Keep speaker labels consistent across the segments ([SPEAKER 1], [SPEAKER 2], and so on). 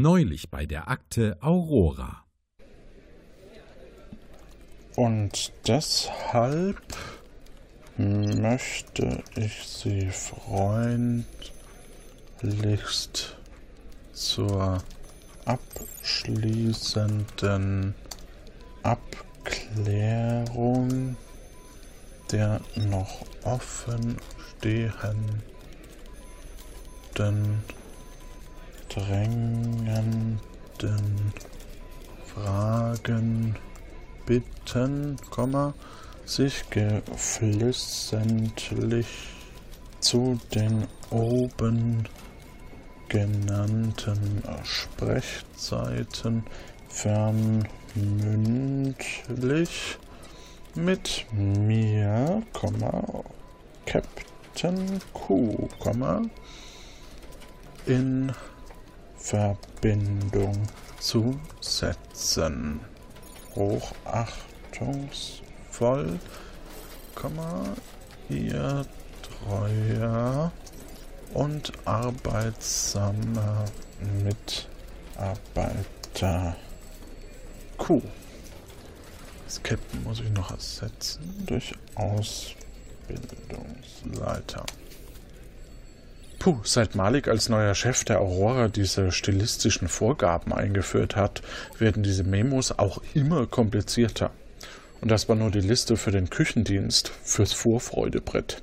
[SPEAKER 1] Neulich bei der Akte Aurora.
[SPEAKER 2] Und deshalb möchte ich Sie freundlichst zur abschließenden Abklärung der noch offen stehenden drängenden Fragen bitten, sich geflissentlich zu den oben genannten Sprechzeiten fernmündlich mit mir, Captain Q, in Verbindung zu setzen. Hochachtungsvoll, ihr treuer und arbeitsamer Mitarbeiter Q. Das Captain muss ich noch ersetzen durch Ausbildungsleiter. Puh, seit Malik als neuer Chef der Aurora diese stilistischen Vorgaben eingeführt hat, werden diese Memos auch immer komplizierter. Und das war nur die Liste für den Küchendienst fürs Vorfreudebrett.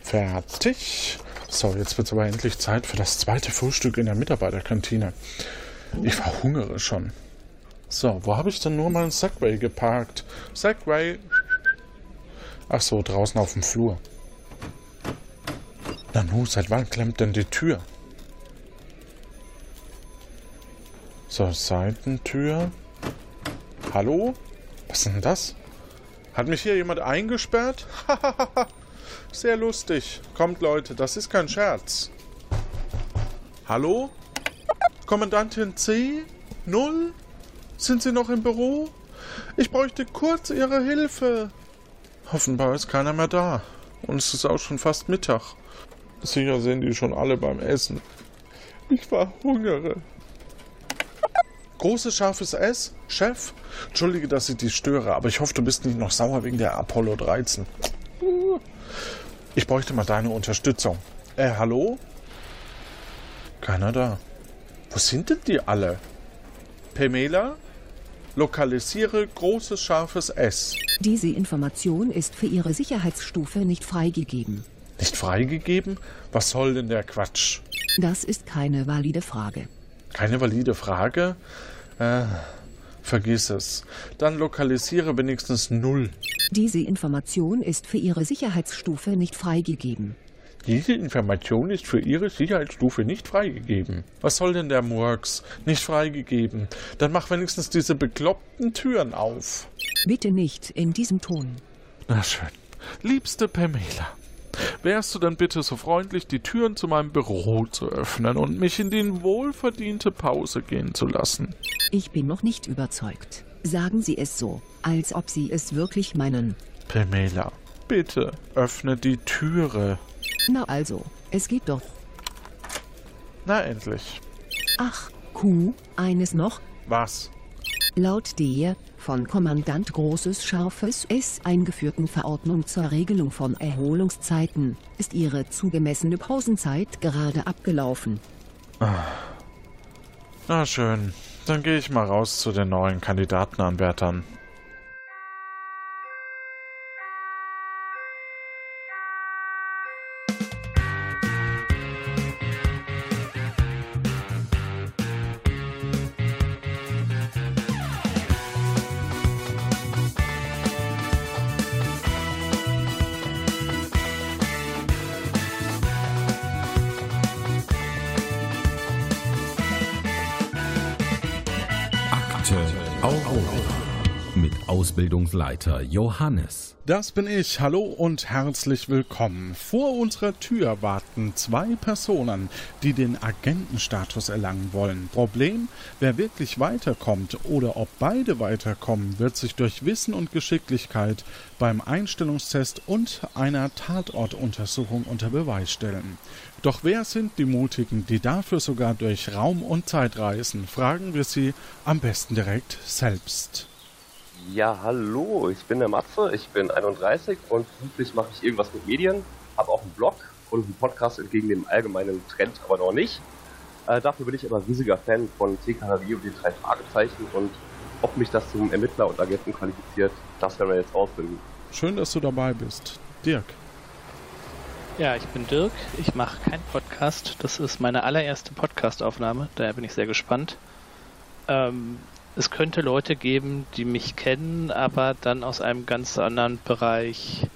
[SPEAKER 2] Fertig. So, jetzt wird es aber endlich Zeit für das zweite Frühstück in der Mitarbeiterkantine. Ich verhungere schon. So, wo habe ich denn nur meinen Segway geparkt? Segway. Ach so, draußen auf dem Flur. Nanu, seit wann klemmt denn die Tür? So, Seitentür. Hallo? Was ist denn das? Hat mich hier jemand eingesperrt? Sehr lustig. Kommt, Leute, das ist kein Scherz. Hallo? Kommandantin C? Null? Sind Sie noch im Büro? Ich bräuchte kurz Ihre Hilfe. Offenbar ist keiner mehr da. Und es ist auch schon fast Mittag. Sicher sind die schon alle beim Essen. Ich verhungere. Großes scharfes S, Chef. Entschuldige, dass ich dich störe, aber ich hoffe, du bist nicht noch sauer wegen der Apollo 13. Ich bräuchte mal deine Unterstützung. Äh, hallo? Keiner da. Wo sind denn die alle? Pamela? Lokalisiere großes scharfes S.
[SPEAKER 3] Diese Information ist für Ihre Sicherheitsstufe nicht freigegeben.
[SPEAKER 2] Nicht freigegeben? Was soll denn der Quatsch?
[SPEAKER 3] Das ist keine valide Frage.
[SPEAKER 2] Keine valide Frage? Äh, vergiss es. Dann lokalisiere wenigstens null.
[SPEAKER 3] Diese Information ist für Ihre Sicherheitsstufe nicht freigegeben.
[SPEAKER 2] Diese Information ist für Ihre Sicherheitsstufe nicht freigegeben. Was soll denn der Murks? Nicht freigegeben. Dann mach wenigstens diese bekloppten Türen auf.
[SPEAKER 3] Bitte nicht in diesem Ton.
[SPEAKER 2] Na schön. Liebste Pamela, wärst du dann bitte so freundlich, die Türen zu meinem Büro zu öffnen und mich in die wohlverdiente Pause gehen zu lassen?
[SPEAKER 3] Ich bin noch nicht überzeugt. Sagen Sie es so, als ob Sie es wirklich meinen.
[SPEAKER 2] Pamela, bitte öffne die Türe.
[SPEAKER 3] Na also, es geht doch.
[SPEAKER 2] Na endlich.
[SPEAKER 3] Ach, Q, eines noch.
[SPEAKER 2] Was?
[SPEAKER 3] Laut der von Kommandant Großes Scharfes S eingeführten Verordnung zur Regelung von Erholungszeiten ist Ihre zugemessene Pausenzeit gerade abgelaufen.
[SPEAKER 2] Ah. Na schön, dann gehe ich mal raus zu den neuen Kandidatenanwärtern.
[SPEAKER 1] Ausbildungsleiter Johannes.
[SPEAKER 2] Das bin ich. Hallo und herzlich willkommen. Vor unserer Tür warten zwei Personen, die den Agentenstatus erlangen wollen. Problem, wer wirklich weiterkommt oder ob beide weiterkommen, wird sich durch Wissen und Geschicklichkeit beim Einstellungstest und einer Tatortuntersuchung unter Beweis stellen. Doch wer sind die Mutigen, die dafür sogar durch Raum und Zeit reisen? Fragen wir sie am besten direkt selbst.
[SPEAKER 4] Ja, hallo, ich bin der Matze, ich bin 31 und beruflich mache ich irgendwas mit Medien, habe auch einen Blog und einen Podcast entgegen dem allgemeinen Trend, aber noch nicht. Äh, dafür bin ich aber riesiger Fan von TKW und den drei Fragezeichen und ob mich das zum Ermittler und Agenten qualifiziert, das werden wir jetzt rausfinden.
[SPEAKER 2] Schön, dass du dabei bist. Dirk.
[SPEAKER 5] Ja, ich bin Dirk. Ich mache keinen Podcast. Das ist meine allererste Podcastaufnahme. Daher bin ich sehr gespannt. Ähm, es könnte Leute geben, die mich kennen, aber dann aus einem ganz anderen Bereich.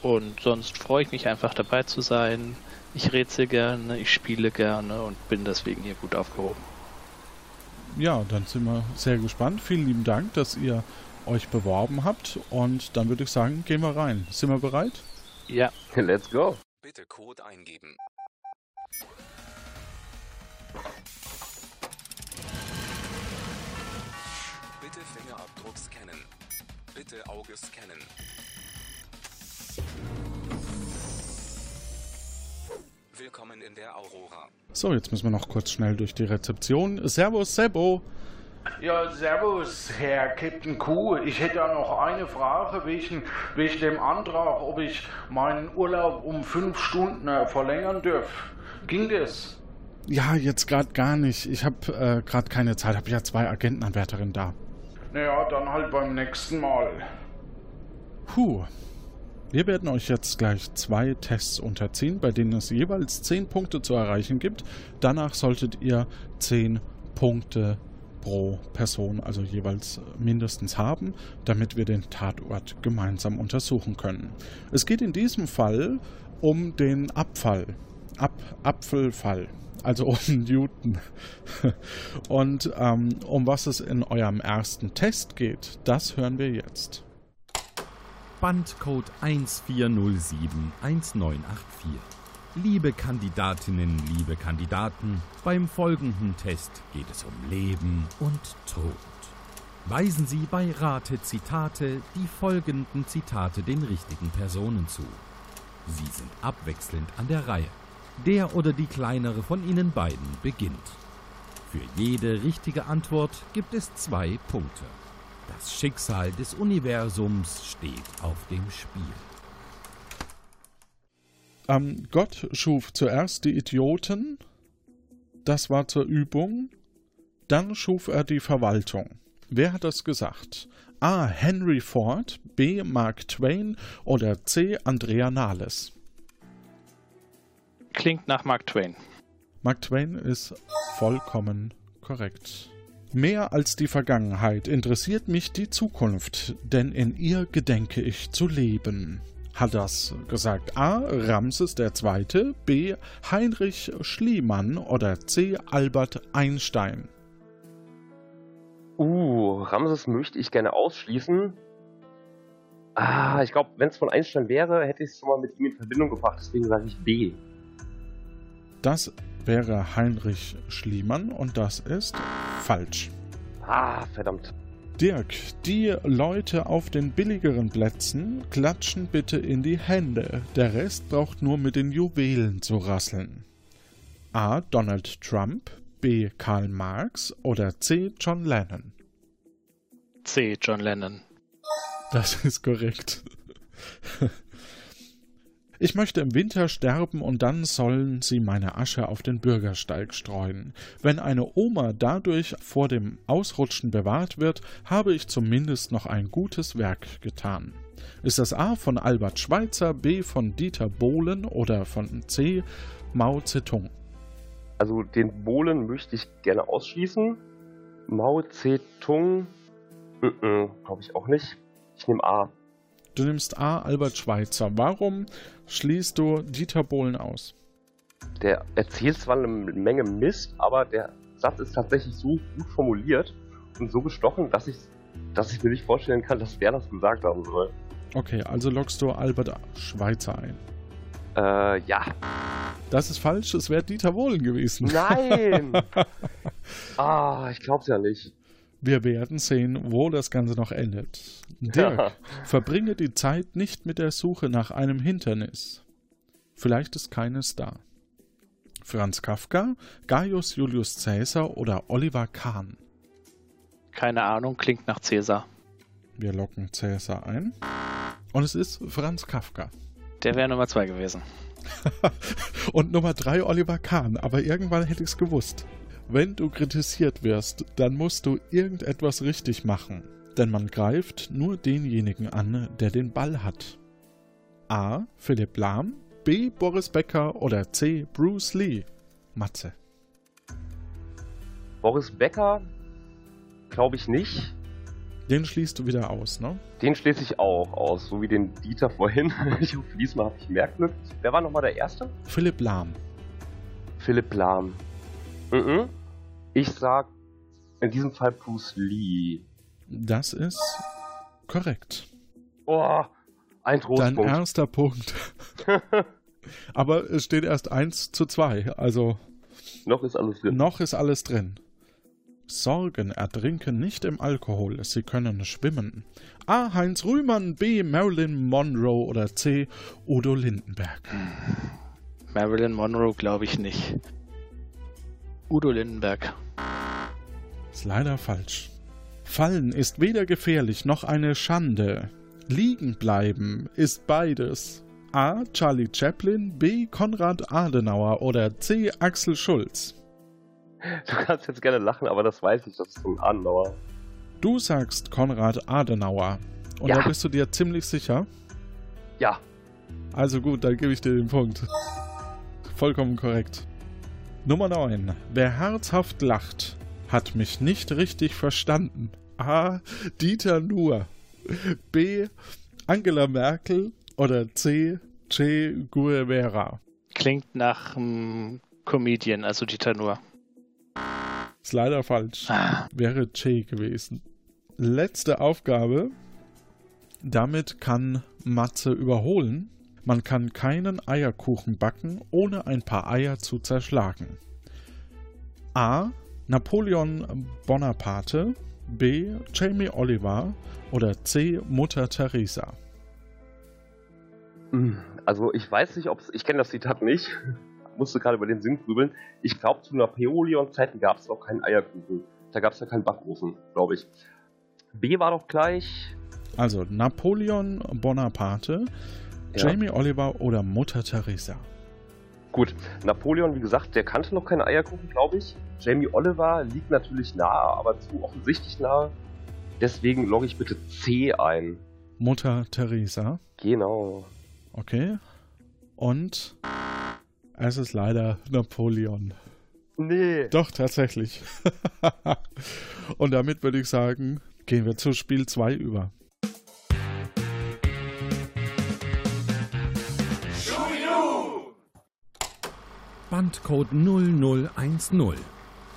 [SPEAKER 5] Und sonst freue ich mich einfach dabei zu sein. Ich rätsel gerne, ich spiele gerne und bin deswegen hier gut aufgehoben.
[SPEAKER 2] Ja, dann sind wir sehr gespannt. Vielen lieben Dank, dass ihr euch beworben habt. Und dann würde ich sagen, gehen wir rein. Sind wir bereit?
[SPEAKER 5] Ja.
[SPEAKER 4] Let's go.
[SPEAKER 6] Bitte Code eingeben. Bitte Auge scannen. Willkommen in der Aurora.
[SPEAKER 2] So, jetzt müssen wir noch kurz schnell durch die Rezeption. Servus, Sebo.
[SPEAKER 7] Ja, servus, Herr Captain Q. Ich hätte da noch eine Frage wegen, wegen dem Antrag, ob ich meinen Urlaub um fünf Stunden äh, verlängern dürfte. Ging das?
[SPEAKER 2] Ja, jetzt gerade gar nicht. Ich habe äh, gerade keine Zeit. Habe ja zwei Agentenanwärterinnen da.
[SPEAKER 7] Naja, dann halt beim nächsten Mal.
[SPEAKER 2] Puh. Wir werden euch jetzt gleich zwei Tests unterziehen, bei denen es jeweils 10 Punkte zu erreichen gibt. Danach solltet ihr 10 Punkte pro Person, also jeweils mindestens haben, damit wir den Tatort gemeinsam untersuchen können. Es geht in diesem Fall um den Abfall. Ab Apfelfall. Also um Newton. Und ähm, um was es in eurem ersten Test geht, das hören wir jetzt.
[SPEAKER 1] Bandcode 14071984. Liebe Kandidatinnen, liebe Kandidaten, beim folgenden Test geht es um Leben und Tod. Weisen Sie bei Rate Zitate die folgenden Zitate den richtigen Personen zu. Sie sind abwechselnd an der Reihe. Der oder die kleinere von Ihnen beiden beginnt. Für jede richtige Antwort gibt es zwei Punkte. Das Schicksal des Universums steht auf dem Spiel.
[SPEAKER 2] Ähm, Gott schuf zuerst die Idioten, das war zur Übung, dann schuf er die Verwaltung. Wer hat das gesagt? A. Henry Ford, B. Mark Twain oder C. Andrea Nahles?
[SPEAKER 5] Klingt nach Mark Twain.
[SPEAKER 2] Mark Twain ist vollkommen korrekt. Mehr als die Vergangenheit interessiert mich die Zukunft, denn in ihr gedenke ich zu leben. Hat das gesagt A. Ramses II., B. Heinrich Schliemann oder C. Albert Einstein?
[SPEAKER 4] Uh, Ramses möchte ich gerne ausschließen. Ah, ich glaube, wenn es von Einstein wäre, hätte ich es schon mal mit ihm in Verbindung gebracht. Deswegen sage ich B.
[SPEAKER 2] Das wäre Heinrich Schliemann und das ist falsch.
[SPEAKER 4] Ah, verdammt.
[SPEAKER 2] Dirk, die Leute auf den billigeren Plätzen klatschen bitte in die Hände. Der Rest braucht nur mit den Juwelen zu rasseln. A. Donald Trump, B. Karl Marx oder C. John Lennon.
[SPEAKER 5] C. John Lennon.
[SPEAKER 2] Das ist korrekt. Ich möchte im Winter sterben und dann sollen sie meine Asche auf den Bürgersteig streuen. Wenn eine Oma dadurch vor dem Ausrutschen bewahrt wird, habe ich zumindest noch ein gutes Werk getan. Ist das A von Albert Schweitzer, B von Dieter Bohlen oder von C Mao Zedong?
[SPEAKER 4] Also den Bohlen möchte ich gerne ausschließen. Mao Zedong, glaube ich auch nicht. Ich nehme A.
[SPEAKER 2] Du nimmst A Albert Schweitzer. Warum schließt du Dieter Bohlen aus?
[SPEAKER 4] Der erzählt zwar eine Menge Mist, aber der Satz ist tatsächlich so gut formuliert und so gestochen, dass ich dass ich mir nicht vorstellen kann, dass wer das gesagt haben soll.
[SPEAKER 2] Okay, also loggst du Albert Schweitzer ein.
[SPEAKER 4] Äh, ja.
[SPEAKER 2] Das ist falsch, es wäre Dieter Wohlen gewesen.
[SPEAKER 4] Nein! ah, ich glaub's ja nicht.
[SPEAKER 2] Wir werden sehen, wo das Ganze noch endet. Dirk,
[SPEAKER 4] Ja.
[SPEAKER 2] verbringe die Zeit nicht mit der Suche nach einem Hindernis. Vielleicht ist keines da. Franz Kafka, Gaius Julius Caesar oder Oliver Kahn.
[SPEAKER 5] Keine Ahnung, klingt nach Cäsar.
[SPEAKER 2] Wir locken Caesar ein. Und es ist Franz Kafka.
[SPEAKER 5] Der wäre Nummer zwei gewesen.
[SPEAKER 2] Und Nummer drei Oliver Kahn, aber irgendwann hätte ich es gewusst. Wenn du kritisiert wirst, dann musst du irgendetwas richtig machen. Denn man greift nur denjenigen an, der den Ball hat. A. Philipp Lahm, B. Boris Becker oder C. Bruce Lee. Matze.
[SPEAKER 4] Boris Becker, glaube ich nicht.
[SPEAKER 2] Den schließt du wieder aus, ne?
[SPEAKER 4] Den schließe ich auch aus, so wie den Dieter vorhin. Ich hoffe, diesmal habe ich mehr Glück. Wer war nochmal der Erste?
[SPEAKER 2] Philipp Lahm.
[SPEAKER 4] Philipp Lahm. Mhm. Ich sag in diesem Fall Bruce Lee.
[SPEAKER 2] Das ist korrekt.
[SPEAKER 4] Oh, ein
[SPEAKER 2] Dein
[SPEAKER 4] Trostpunkt.
[SPEAKER 2] erster Punkt. Aber es steht erst 1 zu 2, also
[SPEAKER 4] Noch ist alles drin.
[SPEAKER 2] Noch ist alles drin. Sorgen ertrinken nicht im Alkohol, sie können schwimmen. A. Heinz Rühmann, B. Marilyn Monroe oder C. Udo Lindenberg.
[SPEAKER 5] Marilyn Monroe glaube ich nicht. Udo Lindenberg.
[SPEAKER 2] Ist leider falsch. Fallen ist weder gefährlich noch eine Schande. Liegen bleiben ist beides. A. Charlie Chaplin, B. Konrad Adenauer oder C. Axel Schulz.
[SPEAKER 4] Du kannst jetzt gerne lachen, aber das weiß ich, das ist ein Anlauer.
[SPEAKER 2] Du sagst Konrad Adenauer. Und
[SPEAKER 4] Ja.
[SPEAKER 2] da bist du dir ziemlich sicher?
[SPEAKER 4] Ja,
[SPEAKER 2] Also gut, dann gebe ich dir den Punkt. Vollkommen korrekt. Nummer 9. Wer herzhaft lacht, hat mich nicht richtig verstanden. A. Dieter Nuhr. B. Angela Merkel. Oder C. Che Guevara.
[SPEAKER 5] Klingt nach einem Comedian, also Dieter Nuhr.
[SPEAKER 2] Ist leider falsch.
[SPEAKER 5] Ah,
[SPEAKER 2] Wäre Che gewesen. Letzte Aufgabe. Damit kann Matze überholen. Man kann keinen Eierkuchen backen, ohne ein paar Eier zu zerschlagen. A. Napoleon Bonaparte. B. Jamie Oliver. Oder C. Mutter Teresa.
[SPEAKER 4] Hm, Also ich weiß nicht, ob es. Ich kenne das Zitat nicht. Musste gerade über den Sinn grübeln. Ich glaube, zu Napoleon-Zeiten gab es noch keinen Eierkuchen. Da gab es ja keinen Backofen, glaube ich. B war doch gleich.
[SPEAKER 2] Also Napoleon Bonaparte,
[SPEAKER 4] Ja.
[SPEAKER 2] Jamie Oliver oder Mutter Teresa.
[SPEAKER 4] Gut, Napoleon, wie gesagt, der kannte noch keinen Eierkuchen, glaube ich. Jamie Oliver liegt natürlich nahe, aber zu offensichtlich nahe. Deswegen logge ich bitte C ein.
[SPEAKER 2] Mutter Teresa.
[SPEAKER 4] Genau.
[SPEAKER 2] Okay. Und es ist leider Napoleon.
[SPEAKER 4] Nee.
[SPEAKER 2] Doch, tatsächlich. Und damit würde ich sagen, gehen wir zu Spiel 2 über.
[SPEAKER 1] Bandcode 0010.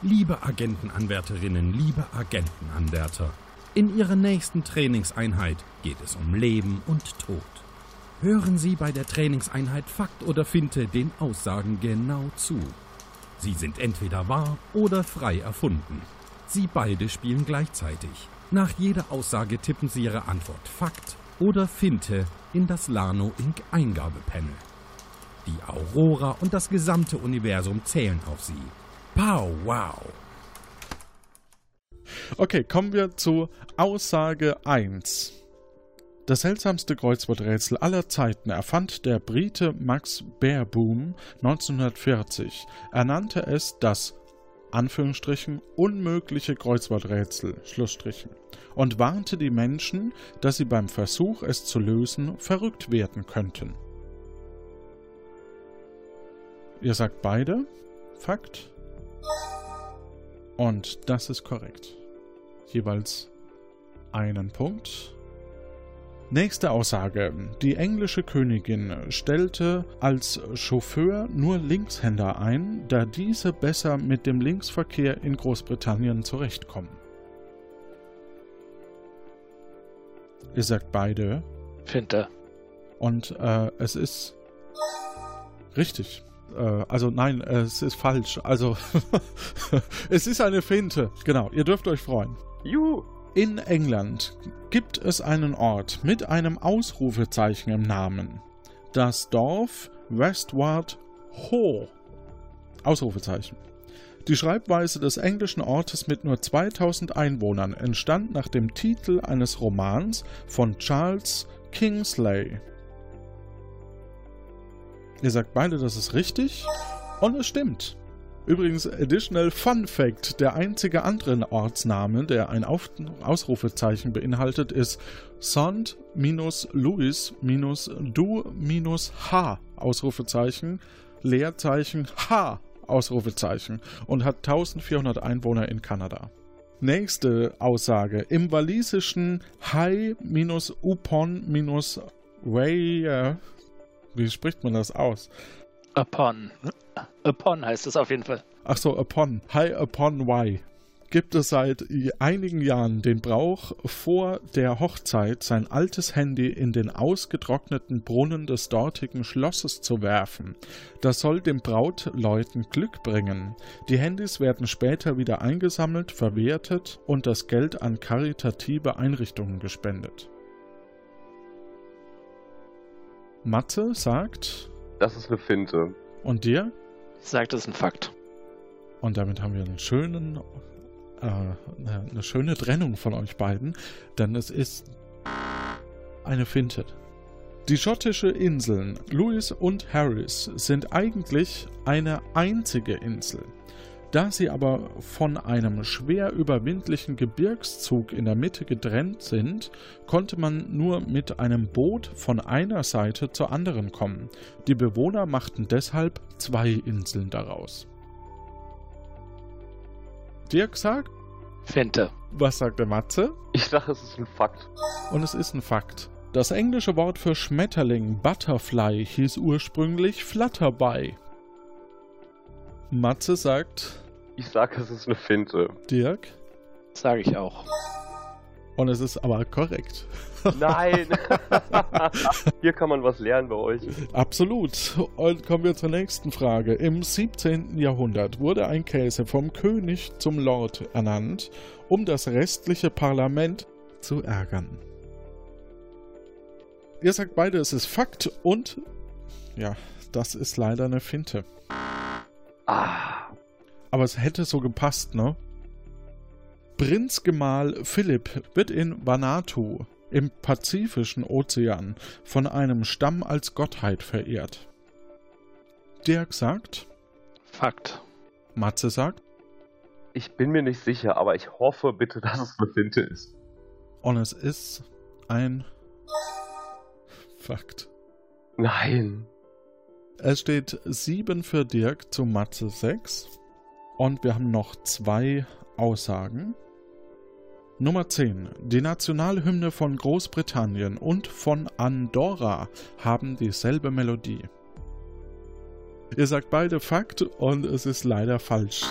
[SPEAKER 1] Liebe Agentenanwärterinnen, liebe Agentenanwärter, in Ihrer nächsten Trainingseinheit geht es um Leben und Tod. Hören Sie bei der Trainingseinheit Fakt oder Finte den Aussagen genau zu. Sie sind entweder wahr oder frei erfunden. Sie beide spielen gleichzeitig. Nach jeder Aussage tippen Sie Ihre Antwort Fakt oder Finte in das Lano Inc. Eingabepanel. Die Aurora und das gesamte Universum zählen auf sie. Pow, wow.
[SPEAKER 2] Okay, kommen wir zu Aussage 1. Das seltsamste Kreuzworträtsel aller Zeiten erfand der Brite Max Baerboom 1940. Er nannte es das Anführungsstrichen unmögliche Kreuzworträtsel Schlussstrichen und warnte die Menschen, dass sie beim Versuch, es zu lösen, verrückt werden könnten. Ihr sagt beide Fakt. Und das ist korrekt. Jeweils einen Punkt. Nächste Aussage. Die englische Königin stellte als Chauffeur nur Linkshänder ein, da diese besser mit dem Linksverkehr in Großbritannien zurechtkommen. Ihr sagt beide.
[SPEAKER 5] Finte.
[SPEAKER 2] Und äh, es ist richtig. Äh, also nein, es ist falsch. Also es ist eine Finte. Genau, ihr dürft euch freuen.
[SPEAKER 4] Juhu.
[SPEAKER 2] In England gibt es einen Ort mit einem Ausrufezeichen im Namen. Das Dorf Westward Ho. Ausrufezeichen. Die Schreibweise des englischen Ortes mit nur 2000 Einwohnern entstand nach dem Titel eines Romans von Charles Kingsley. Ihr sagt beide, das ist richtig und es stimmt. Übrigens, additional Fun Fact: Der einzige andere Ortsname, der ein Auf Ausrufezeichen beinhaltet, ist Sond-Louis-Du-H Ausrufezeichen, Leerzeichen H Ausrufezeichen und hat 1400 Einwohner in Kanada. Nächste Aussage. Im walisischen Hai-Upon-Way. Wie spricht man das aus?
[SPEAKER 5] Upon. Upon heißt es auf jeden Fall.
[SPEAKER 2] Ach so, upon. High upon why. Gibt es seit einigen Jahren den Brauch, vor der Hochzeit sein altes Handy in den ausgetrockneten Brunnen des dortigen Schlosses zu werfen. Das soll den Brautleuten Glück bringen. Die Handys werden später wieder eingesammelt, verwertet und das Geld an karitative Einrichtungen gespendet. Mathe sagt.
[SPEAKER 4] Das ist eine Finte.
[SPEAKER 2] Und dir?
[SPEAKER 5] Ich sage, das ist ein Fakt.
[SPEAKER 2] Und damit haben wir einen schönen, äh, eine schöne Trennung von euch beiden, denn es ist eine Finte. Die schottische Inseln Lewis und Harris sind eigentlich eine einzige Insel. Da sie aber von einem schwer überwindlichen Gebirgszug in der Mitte getrennt sind, konnte man nur mit einem Boot von einer Seite zur anderen kommen. Die Bewohner machten deshalb zwei Inseln daraus. Dirk sagt?
[SPEAKER 5] Finte.
[SPEAKER 2] Was sagt der Matze?
[SPEAKER 4] Ich sage, es ist ein Fakt.
[SPEAKER 2] Und es ist ein Fakt. Das englische Wort für Schmetterling, Butterfly, hieß ursprünglich Flutterby. Matze sagt.
[SPEAKER 4] Ich sage, es ist eine Finte.
[SPEAKER 2] Dirk?
[SPEAKER 5] Sage ich auch.
[SPEAKER 2] Und es ist aber korrekt.
[SPEAKER 4] Nein! Hier kann man was lernen bei euch.
[SPEAKER 2] Absolut. Und kommen wir zur nächsten Frage. Im 17. Jahrhundert wurde ein Käse vom König zum Lord ernannt, um das restliche Parlament zu ärgern. Ihr sagt beide, es ist Fakt und ja, das ist leider eine Finte.
[SPEAKER 4] Ah.
[SPEAKER 2] Aber es hätte so gepasst, ne? Prinzgemahl Philipp wird in Vanuatu im Pazifischen Ozean von einem Stamm als Gottheit verehrt. Dirk sagt.
[SPEAKER 5] Fakt.
[SPEAKER 2] Matze sagt.
[SPEAKER 4] Ich bin mir nicht sicher, aber ich hoffe bitte, dass es eine Finte ist.
[SPEAKER 2] Und es ist ein Fakt.
[SPEAKER 4] Nein.
[SPEAKER 2] Es steht 7 für Dirk zu Matze 6. Und wir haben noch zwei Aussagen. Nummer 10. Die Nationalhymne von Großbritannien und von Andorra haben dieselbe Melodie. Ihr sagt beide Fakt und es ist leider falsch.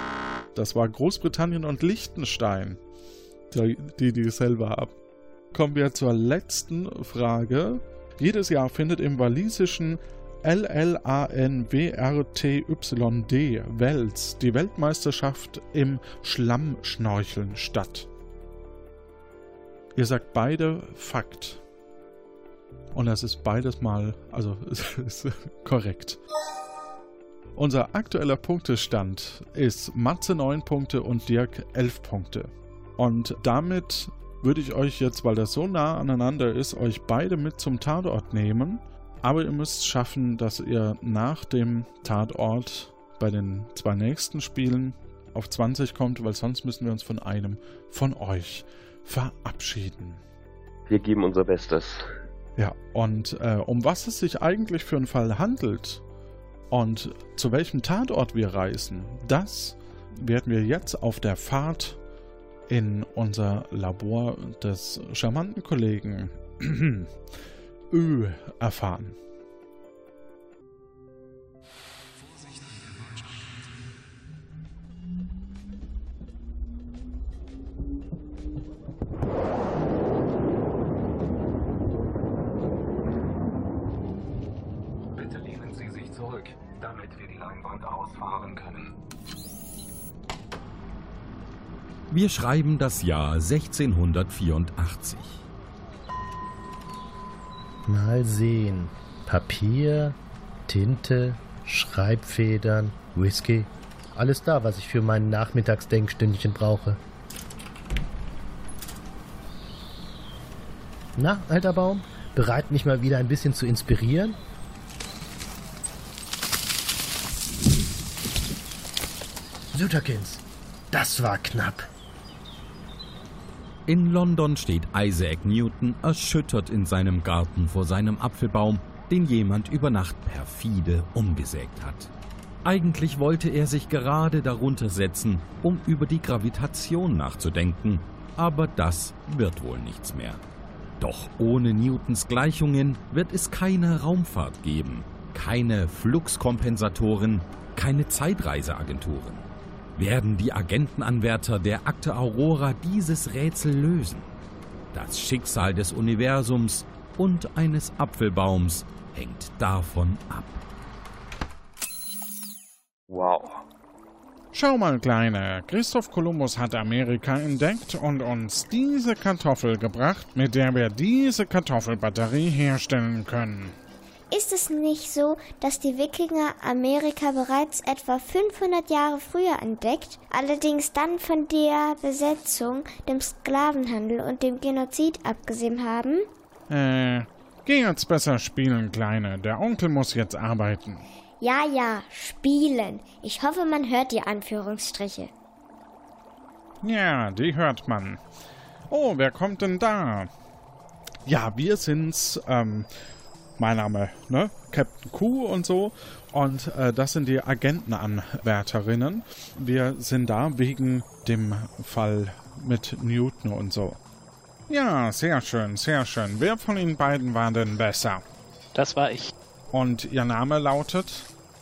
[SPEAKER 2] Das war Großbritannien und Liechtenstein, die, die dieselbe haben. Kommen wir zur letzten Frage. Jedes Jahr findet im walisischen LLANWRTYD Wels die Weltmeisterschaft im Schlammschnorcheln statt. Ihr sagt beide Fakt. Und das ist beides mal, also ist korrekt. Unser aktueller Punktestand ist Matze 9 Punkte und Dirk 11 Punkte. Und damit würde ich euch jetzt, weil das so nah aneinander ist, euch beide mit zum Tatort nehmen. Aber ihr müsst schaffen, dass ihr nach dem Tatort bei den zwei nächsten Spielen auf 20 kommt, weil sonst müssen wir uns von einem von euch verabschieden.
[SPEAKER 4] Wir geben unser Bestes.
[SPEAKER 2] Ja, und äh, um was es sich eigentlich für einen Fall handelt und zu welchem Tatort wir reisen, das werden wir jetzt auf der Fahrt in unser Labor des charmanten Kollegen Ö erfahren.
[SPEAKER 6] Bitte lehnen Sie sich zurück, damit wir die Leinwand ausfahren können.
[SPEAKER 1] Wir schreiben das Jahr 1684.
[SPEAKER 8] Mal sehen. Papier, Tinte, Schreibfedern, Whisky. Alles da, was ich für mein Nachmittagsdenkstündchen brauche. Na, alter Baum, bereit mich mal wieder ein bisschen zu inspirieren? Süterkins, das war knapp.
[SPEAKER 1] In London steht Isaac Newton erschüttert in seinem Garten vor seinem Apfelbaum, den jemand über Nacht perfide umgesägt hat. Eigentlich wollte er sich gerade darunter setzen, um über die Gravitation nachzudenken, aber das wird wohl nichts mehr. Doch ohne Newtons Gleichungen wird es keine Raumfahrt geben, keine Fluxkompensatoren, keine Zeitreiseagenturen. Werden die Agentenanwärter der Akte Aurora dieses Rätsel lösen? Das Schicksal des Universums und eines Apfelbaums hängt davon ab.
[SPEAKER 4] Wow.
[SPEAKER 2] Schau mal, Kleine. Christoph Kolumbus hat Amerika entdeckt und uns diese Kartoffel gebracht, mit der wir diese Kartoffelbatterie herstellen können.
[SPEAKER 9] Ist es nicht so, dass die Wikinger Amerika bereits etwa 500 Jahre früher entdeckt, allerdings dann von der Besetzung, dem Sklavenhandel und dem Genozid abgesehen haben?
[SPEAKER 2] Äh, geh jetzt besser spielen, Kleine. Der Onkel muss jetzt arbeiten.
[SPEAKER 9] Ja, ja, spielen. Ich hoffe, man hört die Anführungsstriche.
[SPEAKER 2] Ja, die hört man. Oh, wer kommt denn da? Ja, wir sind's, ähm, mein Name, ne? Captain Q und so. Und äh, das sind die Agentenanwärterinnen. Wir sind da wegen dem Fall mit Newton und so. Ja, sehr schön, sehr schön. Wer von Ihnen beiden war denn besser?
[SPEAKER 5] Das war ich.
[SPEAKER 2] Und Ihr Name lautet?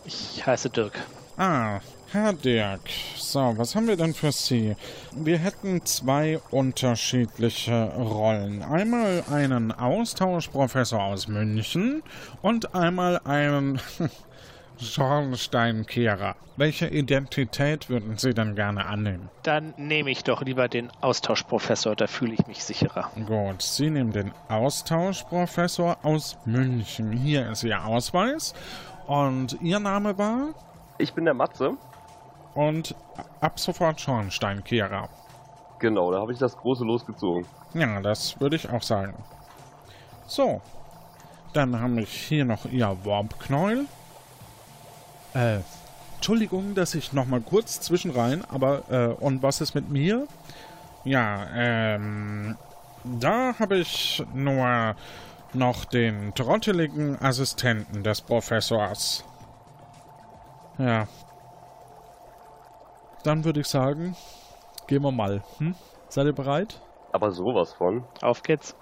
[SPEAKER 5] Ich heiße Dirk.
[SPEAKER 2] Ah, Herr Dirk. So, was haben wir denn für Sie? Wir hätten zwei unterschiedliche Rollen. Einmal einen Austauschprofessor aus München und einmal einen Schornsteinkehrer. Welche Identität würden Sie denn gerne annehmen?
[SPEAKER 5] Dann nehme ich doch lieber den Austauschprofessor, da fühle ich mich sicherer.
[SPEAKER 2] Gut, Sie nehmen den Austauschprofessor aus München. Hier ist Ihr Ausweis. Und Ihr Name war?
[SPEAKER 4] Ich bin der Matze.
[SPEAKER 2] Und ab sofort Schornsteinkehrer.
[SPEAKER 4] Genau, da habe ich das große losgezogen.
[SPEAKER 2] Ja, das würde ich auch sagen. So. Dann habe ich hier noch Ihr Warpknäuel. Äh, Entschuldigung, dass ich nochmal kurz zwischenrein, aber, äh, und was ist mit mir? Ja, ähm, da habe ich nur noch den trotteligen Assistenten des Professors. Ja. Dann würde ich sagen, gehen wir mal. Hm? Seid ihr bereit?
[SPEAKER 4] Aber sowas von.
[SPEAKER 5] Auf geht's.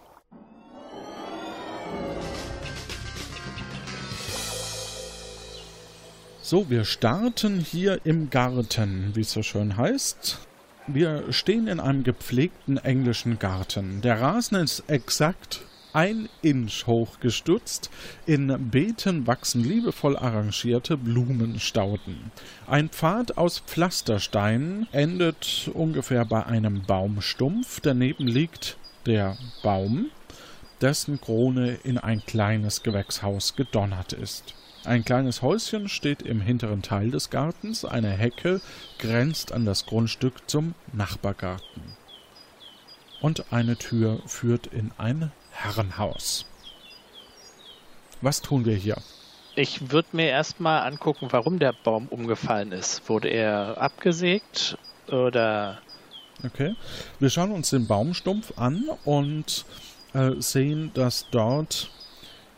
[SPEAKER 2] So, wir starten hier im Garten, wie es so schön heißt. Wir stehen in einem gepflegten englischen Garten. Der Rasen ist exakt ein Inch hoch gestutzt. In Beeten wachsen liebevoll arrangierte Blumenstauden. Ein Pfad aus Pflastersteinen endet ungefähr bei einem Baumstumpf. Daneben liegt der Baum, dessen Krone in ein kleines Gewächshaus gedonnert ist. Ein kleines Häuschen steht im hinteren Teil des Gartens, eine Hecke grenzt an das Grundstück zum Nachbargarten. Und eine Tür führt in ein Herrenhaus. Was tun wir hier?
[SPEAKER 5] Ich würde mir erstmal angucken, warum der Baum umgefallen ist. Wurde er abgesägt oder.
[SPEAKER 2] Okay. Wir schauen uns den Baumstumpf an und äh, sehen, dass dort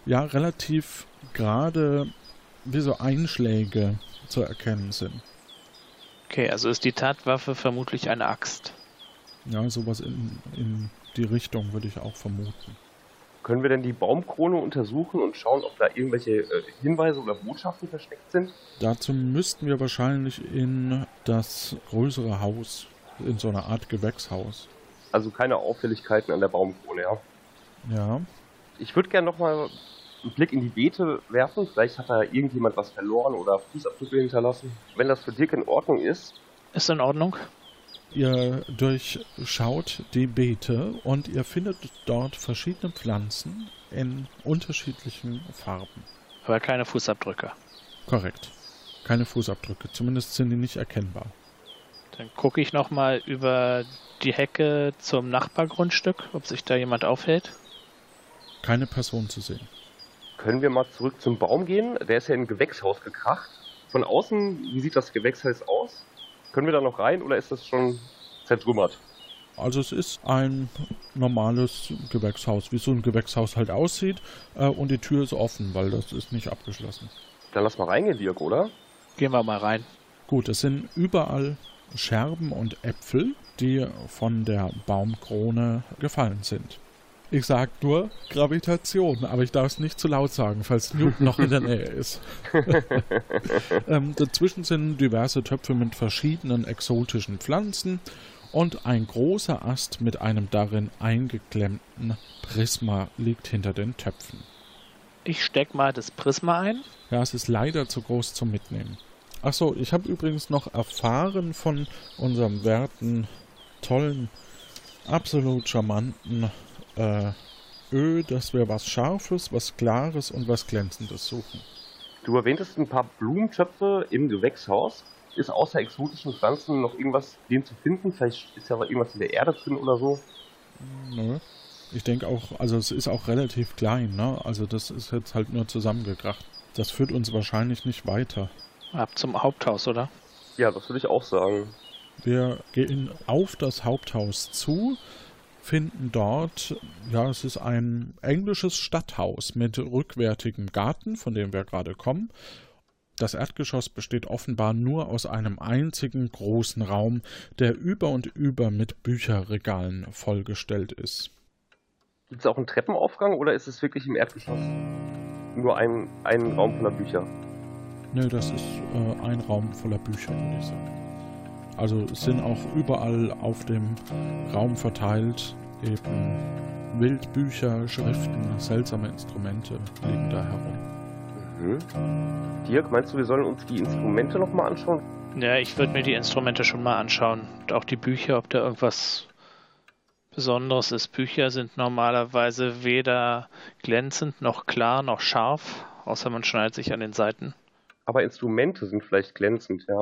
[SPEAKER 2] ja relativ gerade wie so Einschläge zu erkennen sind.
[SPEAKER 5] Okay, also ist die Tatwaffe vermutlich eine Axt.
[SPEAKER 2] Ja, sowas in, in die Richtung würde ich auch vermuten.
[SPEAKER 4] Können wir denn die Baumkrone untersuchen und schauen, ob da irgendwelche äh, Hinweise oder Botschaften versteckt sind?
[SPEAKER 2] Dazu müssten wir wahrscheinlich in das größere Haus, in so eine Art Gewächshaus.
[SPEAKER 4] Also keine Auffälligkeiten an der Baumkrone, ja.
[SPEAKER 2] Ja.
[SPEAKER 4] Ich würde gerne nochmal einen Blick in die Beete werfen. Vielleicht hat da irgendjemand was verloren oder Fußabdrücke hinterlassen. Wenn das für Dirk in Ordnung ist.
[SPEAKER 5] Ist in Ordnung.
[SPEAKER 2] Ihr durchschaut die Beete und ihr findet dort verschiedene Pflanzen in unterschiedlichen Farben.
[SPEAKER 5] Aber keine Fußabdrücke.
[SPEAKER 2] Korrekt. Keine Fußabdrücke. Zumindest sind die nicht erkennbar.
[SPEAKER 5] Dann gucke ich nochmal über die Hecke zum Nachbargrundstück, ob sich da jemand aufhält.
[SPEAKER 2] Keine Person zu sehen.
[SPEAKER 4] Können wir mal zurück zum Baum gehen? Der ist ja in ein Gewächshaus gekracht. Von außen, wie sieht das Gewächshaus aus? Können wir da noch rein oder ist das schon zertrümmert?
[SPEAKER 2] Also es ist ein normales Gewächshaus, wie so ein Gewächshaus halt aussieht. Äh, und die Tür ist offen, weil das ist nicht abgeschlossen.
[SPEAKER 4] Dann lass mal reingehen, Dirk, oder?
[SPEAKER 5] Gehen wir mal rein.
[SPEAKER 2] Gut, es sind überall Scherben und Äpfel, die von der Baumkrone gefallen sind. Ich sag nur Gravitation, aber ich darf es nicht zu laut sagen, falls Newt noch in der Nähe ist. ähm, dazwischen sind diverse Töpfe mit verschiedenen exotischen Pflanzen und ein großer Ast mit einem darin eingeklemmten Prisma liegt hinter den Töpfen.
[SPEAKER 5] Ich steck mal das Prisma ein.
[SPEAKER 2] Ja, es ist leider zu groß zum Mitnehmen. Achso, ich habe übrigens noch erfahren von unserem werten, tollen, absolut charmanten äh, Ö, dass wir was Scharfes, was Klares und was Glänzendes suchen.
[SPEAKER 4] Du erwähntest ein paar Blumentöpfe im Gewächshaus. Ist außer exotischen Pflanzen noch irgendwas drin zu finden? Vielleicht ist ja irgendwas in der Erde drin oder so?
[SPEAKER 2] Nö. Ich denke auch, also es ist auch relativ klein, ne? Also das ist jetzt halt nur zusammengekracht. Das führt uns wahrscheinlich nicht weiter.
[SPEAKER 5] Ab zum Haupthaus, oder?
[SPEAKER 4] Ja, das würde ich auch sagen.
[SPEAKER 2] Wir gehen auf das Haupthaus zu, finden dort, ja, es ist ein englisches Stadthaus mit rückwärtigem Garten, von dem wir gerade kommen. Das Erdgeschoss besteht offenbar nur aus einem einzigen großen Raum, der über und über mit Bücherregalen vollgestellt ist.
[SPEAKER 4] Gibt es auch einen Treppenaufgang oder ist es wirklich im Erdgeschoss nur ein, ein Raum voller Bücher?
[SPEAKER 2] Nö, das ist äh, ein Raum voller Bücher, würde ich sagen. Also sind auch überall auf dem Raum verteilt eben Wildbücher, Schriften, seltsame Instrumente liegen da herum.
[SPEAKER 4] Mhm. Dirk, meinst du, wir sollen uns die Instrumente nochmal anschauen?
[SPEAKER 5] Ja, ich würde mir die Instrumente schon mal anschauen. Und auch die Bücher, ob da irgendwas Besonderes ist. Bücher sind normalerweise weder glänzend noch klar noch scharf, außer man schneidet sich an den Seiten.
[SPEAKER 4] Aber Instrumente sind vielleicht glänzend, ja.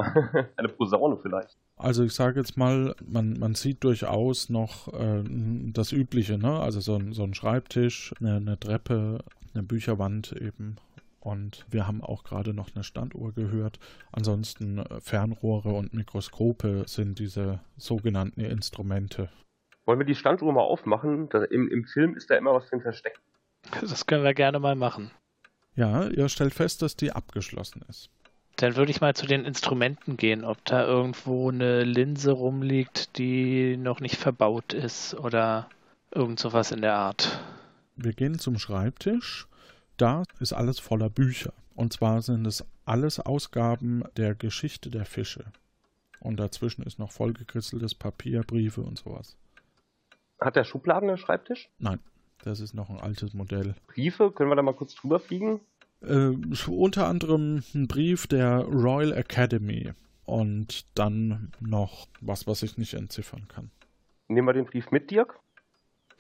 [SPEAKER 4] Eine Posaune vielleicht.
[SPEAKER 2] Also ich sage jetzt mal, man, man sieht durchaus noch äh, das Übliche, ne? Also so ein, so ein Schreibtisch, eine, eine Treppe, eine Bücherwand eben. Und wir haben auch gerade noch eine Standuhr gehört. Ansonsten äh, Fernrohre und Mikroskope sind diese sogenannten Instrumente.
[SPEAKER 4] Wollen wir die Standuhr mal aufmachen? Im, Im Film ist da immer was drin versteckt.
[SPEAKER 5] Das können wir gerne mal machen.
[SPEAKER 2] Ja, ihr stellt fest, dass die abgeschlossen ist.
[SPEAKER 5] Dann würde ich mal zu den Instrumenten gehen, ob da irgendwo eine Linse rumliegt, die noch nicht verbaut ist oder irgend sowas in der Art.
[SPEAKER 2] Wir gehen zum Schreibtisch. Da ist alles voller Bücher. Und zwar sind es alles Ausgaben der Geschichte der Fische. Und dazwischen ist noch vollgekristeltes Papier, Briefe und sowas.
[SPEAKER 4] Hat der Schubladen einen Schreibtisch?
[SPEAKER 2] Nein, das ist noch ein altes Modell.
[SPEAKER 4] Briefe, können wir da mal kurz drüber fliegen?
[SPEAKER 2] Äh, unter anderem ein Brief der Royal Academy und dann noch was, was ich nicht entziffern kann.
[SPEAKER 4] Nehmen wir den Brief mit, Dirk?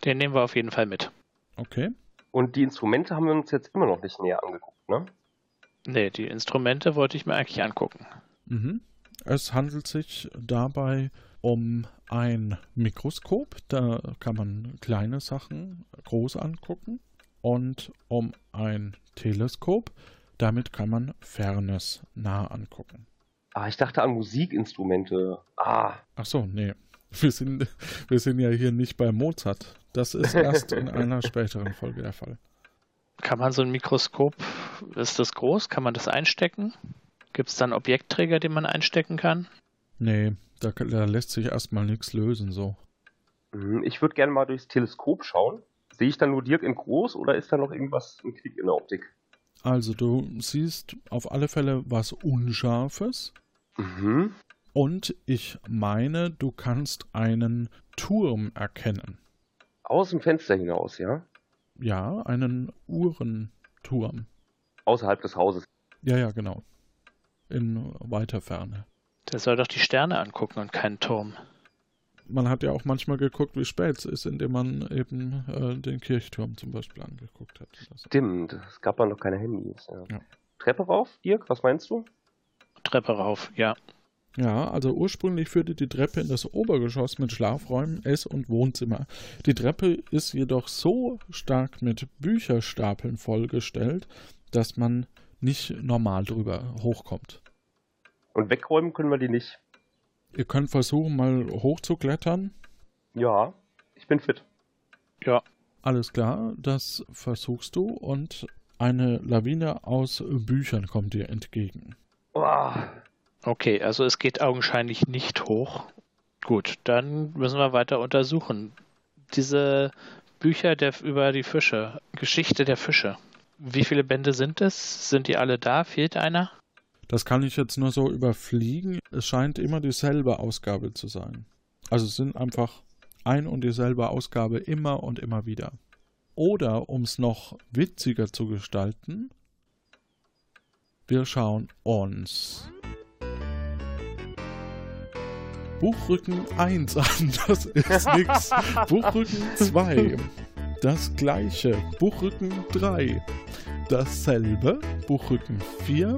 [SPEAKER 5] Den nehmen wir auf jeden Fall mit.
[SPEAKER 2] Okay.
[SPEAKER 4] Und die Instrumente haben wir uns jetzt immer noch nicht näher angeguckt, ne?
[SPEAKER 5] Nee, die Instrumente wollte ich mir eigentlich angucken.
[SPEAKER 2] Mhm. Es handelt sich dabei um ein Mikroskop, da kann man kleine Sachen groß angucken und um ein Teleskop, damit kann man Fernes nah angucken.
[SPEAKER 4] Ah, ich dachte an Musikinstrumente. Ah.
[SPEAKER 2] Ach so, nee. Wir sind, wir sind ja hier nicht bei Mozart. Das ist erst in einer späteren Folge der Fall.
[SPEAKER 5] Kann man so ein Mikroskop, ist das groß? Kann man das einstecken? Gibt es dann Objektträger, den man einstecken kann?
[SPEAKER 2] Nee, da, da lässt sich erstmal nichts lösen so.
[SPEAKER 4] Hm, ich würde gerne mal durchs Teleskop schauen. Sehe ich dann nur Dirk in groß oder ist da noch irgendwas ein Knick in der Optik?
[SPEAKER 2] Also du siehst auf alle Fälle was Unscharfes.
[SPEAKER 4] Mhm.
[SPEAKER 2] Und ich meine, du kannst einen Turm erkennen.
[SPEAKER 4] Aus dem Fenster hinaus, ja?
[SPEAKER 2] Ja, einen Turm.
[SPEAKER 4] Außerhalb des Hauses.
[SPEAKER 2] Ja, ja, genau. In weiter Ferne.
[SPEAKER 5] Der soll doch die Sterne angucken und keinen Turm.
[SPEAKER 2] Man hat ja auch manchmal geguckt, wie spät es ist, indem man eben äh, den Kirchturm zum Beispiel angeguckt hat.
[SPEAKER 4] Stimmt, es gab dann noch keine Handys. Ja.
[SPEAKER 2] Ja.
[SPEAKER 4] Treppe rauf, Dirk, was meinst du?
[SPEAKER 5] Treppe rauf, ja.
[SPEAKER 2] ja, also ursprünglich führte die Treppe in das Obergeschoss mit Schlafräumen, Ess- und Wohnzimmer. Die Treppe ist jedoch so stark mit Bücherstapeln vollgestellt, dass man nicht normal drüber hochkommt.
[SPEAKER 4] Und wegräumen können wir die nicht.
[SPEAKER 2] Ihr könnt versuchen, mal hochzuklettern.
[SPEAKER 4] Ja, ich bin fit.
[SPEAKER 5] Ja,
[SPEAKER 2] Alles klar, das versuchst du und eine Lawine aus Büchern kommt dir entgegen.
[SPEAKER 4] Oh,
[SPEAKER 5] okay, also es geht augenscheinlich nicht hoch. Gut, dann müssen wir weiter untersuchen. Diese Bücher der, über die Fische, Geschichte der Fische. Wie viele Bände sind es? Sind die alle da? Fehlt einer?
[SPEAKER 2] Das kann ich jetzt nur so überfliegen. Es scheint immer dieselbe Ausgabe zu sein. Also es sind einfach ein und dieselbe Ausgabe immer und immer wieder. Oder um es noch witziger zu gestalten, wir schauen uns Buchrücken 1 an. Das ist nix. Buchrücken 2. Das gleiche. Buchrücken 3. Dasselbe. Buchrücken 4.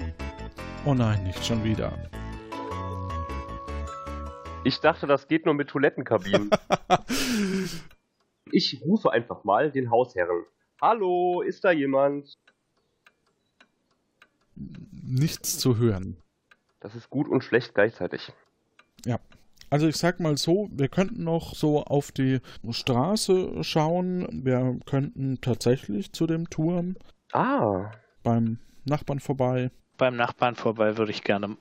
[SPEAKER 2] Oh nein, nicht schon wieder.
[SPEAKER 4] ich dachte, das geht nur mit Toilettenkabinen. ich rufe einfach mal den Hausherren. Hallo, ist da jemand?
[SPEAKER 2] Nichts zu hören.
[SPEAKER 4] Das ist gut und schlecht gleichzeitig.
[SPEAKER 2] Ja. Also ich sag mal so, wir könnten noch so auf die Straße schauen. Wir könnten tatsächlich zu dem Turm
[SPEAKER 4] Ah,
[SPEAKER 2] beim Nachbarn vorbei.
[SPEAKER 5] Beim Nachbarn vorbei würde ich gerne.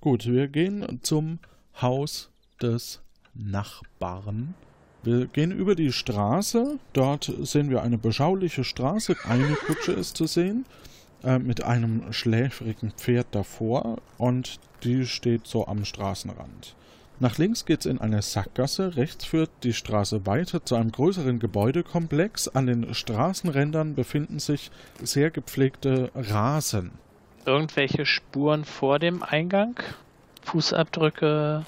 [SPEAKER 2] Gut, wir gehen zum Haus des Nachbarn. Wir gehen über die Straße. Dort sehen wir eine beschauliche Straße. Eine Kutsche ist zu sehen äh, mit einem schläfrigen Pferd davor und die steht so am Straßenrand. Nach links geht's in eine Sackgasse, rechts führt die Straße weiter zu einem größeren Gebäudekomplex. An den Straßenrändern befinden sich sehr gepflegte Rasen.
[SPEAKER 5] Irgendwelche Spuren vor dem Eingang? Fußabdrücke?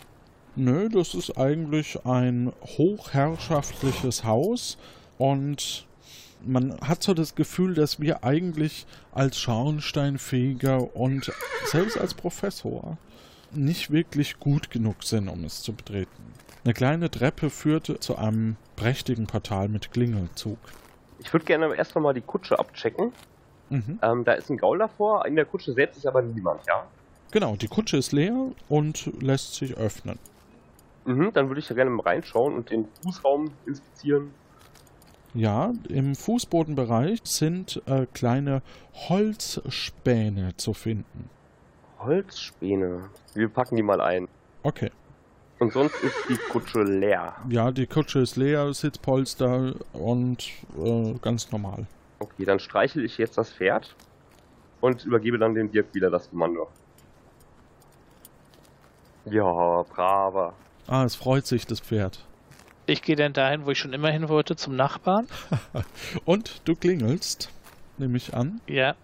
[SPEAKER 2] Nö, das ist eigentlich ein hochherrschaftliches Haus und man hat so das Gefühl, dass wir eigentlich als Schornsteinfeger und selbst als Professor nicht wirklich gut genug sind, um es zu betreten. Eine kleine Treppe führte zu einem prächtigen Portal mit Klingelzug.
[SPEAKER 4] ich würde gerne erst noch mal die Kutsche abchecken.
[SPEAKER 2] Mhm.
[SPEAKER 4] Ähm, da ist ein Gaul davor, in der Kutsche selbst ist aber niemand, ja?
[SPEAKER 2] Genau, die Kutsche ist leer und lässt sich öffnen.
[SPEAKER 4] Mhm, dann würde ich da gerne mal reinschauen und den Fußraum inspizieren.
[SPEAKER 2] Ja, im Fußbodenbereich sind äh, kleine Holzspäne zu finden.
[SPEAKER 4] Holzspäne. Wir packen die mal ein.
[SPEAKER 2] Okay.
[SPEAKER 4] Und sonst ist die Kutsche leer.
[SPEAKER 2] Ja, die Kutsche ist leer, Sitzpolster und äh, ganz normal.
[SPEAKER 4] Okay, dann streichel ich jetzt das Pferd und übergebe dann dem Dirk wieder das Kommando. Ja, braver.
[SPEAKER 2] Ah, es freut sich, das Pferd.
[SPEAKER 5] Ich gehe dann dahin, wo ich schon immer hin wollte, zum Nachbarn.
[SPEAKER 2] Und du klingelst, nehme ich an.
[SPEAKER 5] Ja,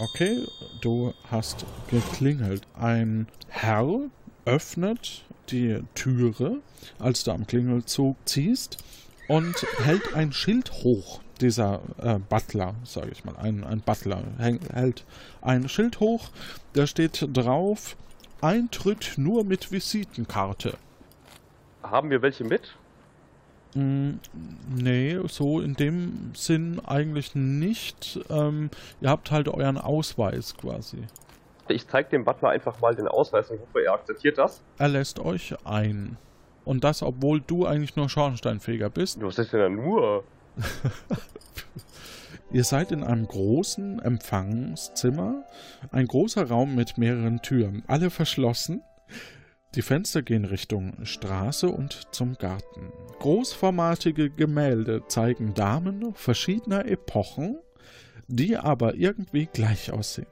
[SPEAKER 2] Okay, du hast geklingelt. Ein Herr öffnet die Türe, als du am Klingelzug ziehst, und hält ein Schild hoch. Dieser äh, Butler, sage ich mal, ein, ein Butler häng, hält ein Schild hoch, da steht drauf, Eintritt nur mit Visitenkarte.
[SPEAKER 4] Haben wir welche mit?
[SPEAKER 2] Mm, Nee, so in dem Sinn eigentlich nicht. Ähm, ihr habt halt euren Ausweis quasi.
[SPEAKER 4] Ich zeige dem Butler einfach mal den Ausweis und hoffe, er akzeptiert das.
[SPEAKER 2] Er lässt euch ein. Und das, obwohl du eigentlich nur Schornsteinfeger bist.
[SPEAKER 4] Was ist denn da nur?
[SPEAKER 2] Ihr seid in einem großen Empfangszimmer. Ein großer Raum mit mehreren Türen, alle verschlossen. Die Fenster gehen Richtung Straße und zum Garten. Großformatige Gemälde zeigen Damen verschiedener Epochen, die aber irgendwie gleich aussehen.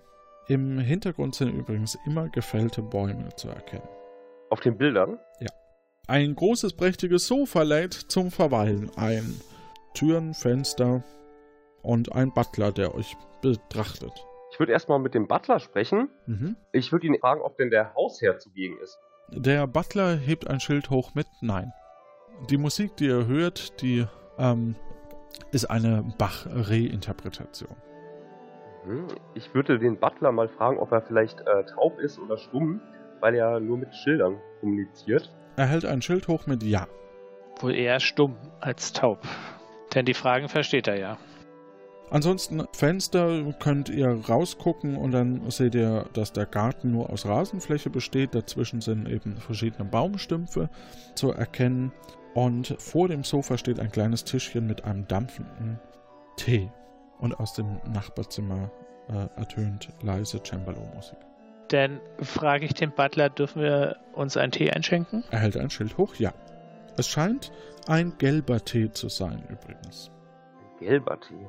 [SPEAKER 2] Im Hintergrund sind übrigens immer gefällte Bäume zu erkennen.
[SPEAKER 4] Auf den Bildern?
[SPEAKER 2] Ein großes, prächtiges Sofa lädt zum Verweilen ein. Türen, Fenster und ein Butler, der euch betrachtet.
[SPEAKER 4] Ich würde erstmal mit dem Butler sprechen.
[SPEAKER 2] Mhm.
[SPEAKER 4] Ich würde ihn fragen, ob denn der Hausherr zugegen ist.
[SPEAKER 2] Der Butler hebt ein Schild hoch mit Nein. Die Musik, die ihr hört, die ähm, ist eine Bach-Reinterpretation.
[SPEAKER 4] Mhm. Ich würde den Butler mal fragen, ob er vielleicht äh, taub ist oder stumm, weil er nur mit Schildern kommuniziert.
[SPEAKER 2] Er hält ein Schild hoch mit Ja.
[SPEAKER 5] Wohl eher stumm als taub. Denn die Fragen versteht er ja.
[SPEAKER 2] Ansonsten Fenster könnt ihr rausgucken und dann seht ihr, dass der Garten nur aus Rasenfläche besteht. Dazwischen sind eben verschiedene Baumstümpfe zu erkennen. Und vor dem Sofa steht ein kleines Tischchen mit einem dampfenden Tee. Und aus dem Nachbarzimmer äh, ertönt leise Cembalo-Musik.
[SPEAKER 5] Dann frage ich den Butler, dürfen wir uns einen Tee einschenken?
[SPEAKER 2] Er hält ein Schild hoch, ja. Es scheint ein gelber Tee zu sein übrigens.
[SPEAKER 4] Gelber Tee.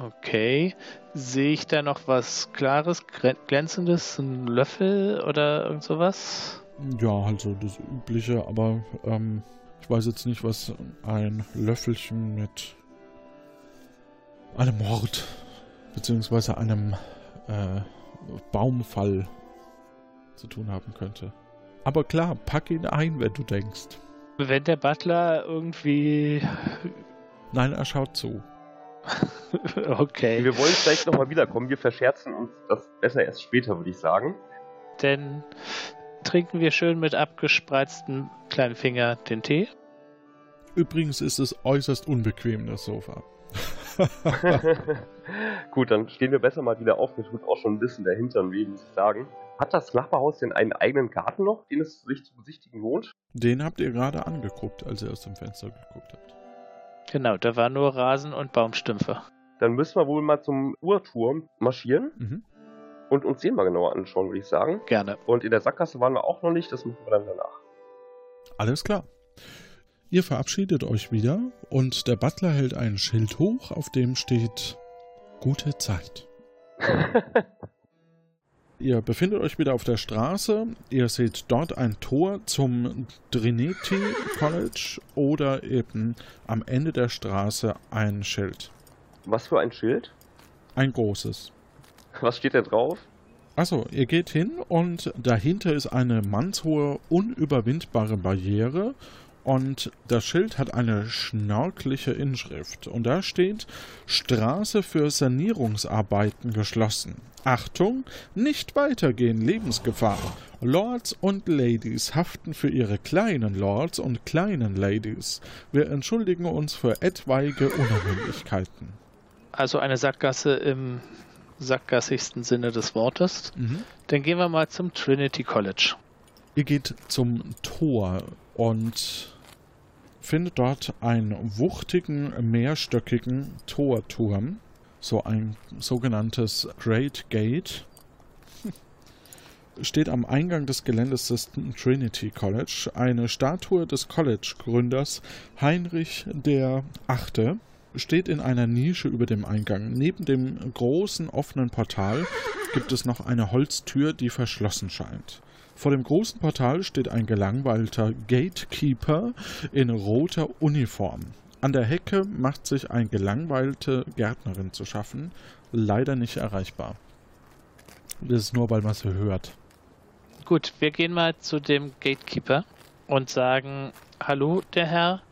[SPEAKER 5] Okay. Sehe ich da noch was Klares, Glänzendes? Ein Löffel oder irgend sowas?
[SPEAKER 2] Ja, also das Übliche, aber ähm, ich weiß jetzt nicht, was ein Löffelchen mit einem Mord beziehungsweise einem äh, Baumfall zu tun haben könnte. Aber klar, pack ihn ein, wenn du denkst.
[SPEAKER 5] Wenn der Butler irgendwie.
[SPEAKER 2] Nein, er schaut zu.
[SPEAKER 5] okay.
[SPEAKER 4] Wir wollen vielleicht nochmal wiederkommen. Wir verscherzen uns das besser erst später, würde ich sagen.
[SPEAKER 5] Dann trinken wir schön mit abgespreizten kleinen Finger den Tee.
[SPEAKER 2] Übrigens ist es äußerst unbequem, das Sofa.
[SPEAKER 4] Gut, dann stehen wir besser mal wieder auf. Mir tut auch schon ein bisschen der Hintern weh, muss ich sagen. Hat das Nachbarhaus denn einen eigenen Garten noch, den es sich zu besichtigen lohnt?
[SPEAKER 2] Den habt ihr gerade angeguckt, als ihr aus dem Fenster geguckt habt.
[SPEAKER 5] Genau, da war nur Rasen und Baumstümpfe.
[SPEAKER 4] Dann müssen wir wohl mal zum Uhrturm marschieren
[SPEAKER 2] Mhm.
[SPEAKER 4] und uns den mal genauer anschauen, würde ich sagen.
[SPEAKER 5] Gerne.
[SPEAKER 4] Und in der Sackgasse waren wir auch noch nicht, das machen wir dann danach.
[SPEAKER 2] Alles klar. Ihr verabschiedet euch wieder und der Butler hält ein Schild hoch, auf dem steht Gute Zeit. Ihr befindet euch wieder auf der Straße. Ihr seht dort ein Tor zum Trinity College oder eben am Ende der Straße ein Schild.
[SPEAKER 4] Was für ein Schild?
[SPEAKER 2] Ein großes.
[SPEAKER 4] Was steht da drauf?
[SPEAKER 2] Achso, ihr geht hin und dahinter ist eine mannshohe, unüberwindbare Barriere und das Schild hat eine schnörkliche Inschrift und da steht Straße für Sanierungsarbeiten geschlossen. Achtung, nicht weitergehen, Lebensgefahr. Lords und Ladies haften für ihre kleinen Lords und kleinen Ladies. Wir entschuldigen uns für etwaige Unannehmlichkeiten.
[SPEAKER 5] Also eine Sackgasse im sackgassigsten Sinne des Wortes.
[SPEAKER 2] Mhm.
[SPEAKER 5] Dann gehen wir mal zum Trinity College.
[SPEAKER 2] Ihr geht zum Tor und findet dort einen wuchtigen, mehrstöckigen Torturm. So ein sogenanntes Great Gate. Steht am Eingang des Geländes des Trinity College eine Statue des College-Gründers Heinrich der Achte steht in einer Nische über dem Eingang. Neben dem großen offenen Portal gibt es noch eine Holztür, die verschlossen scheint. Vor dem großen Portal steht ein gelangweilter Gatekeeper in roter Uniform. An der Hecke macht sich eine gelangweilte Gärtnerin zu schaffen, leider nicht erreichbar. Das ist nur, weil man sie hört.
[SPEAKER 5] Gut, wir gehen mal zu dem Gatekeeper und sagen, hallo, der Herr,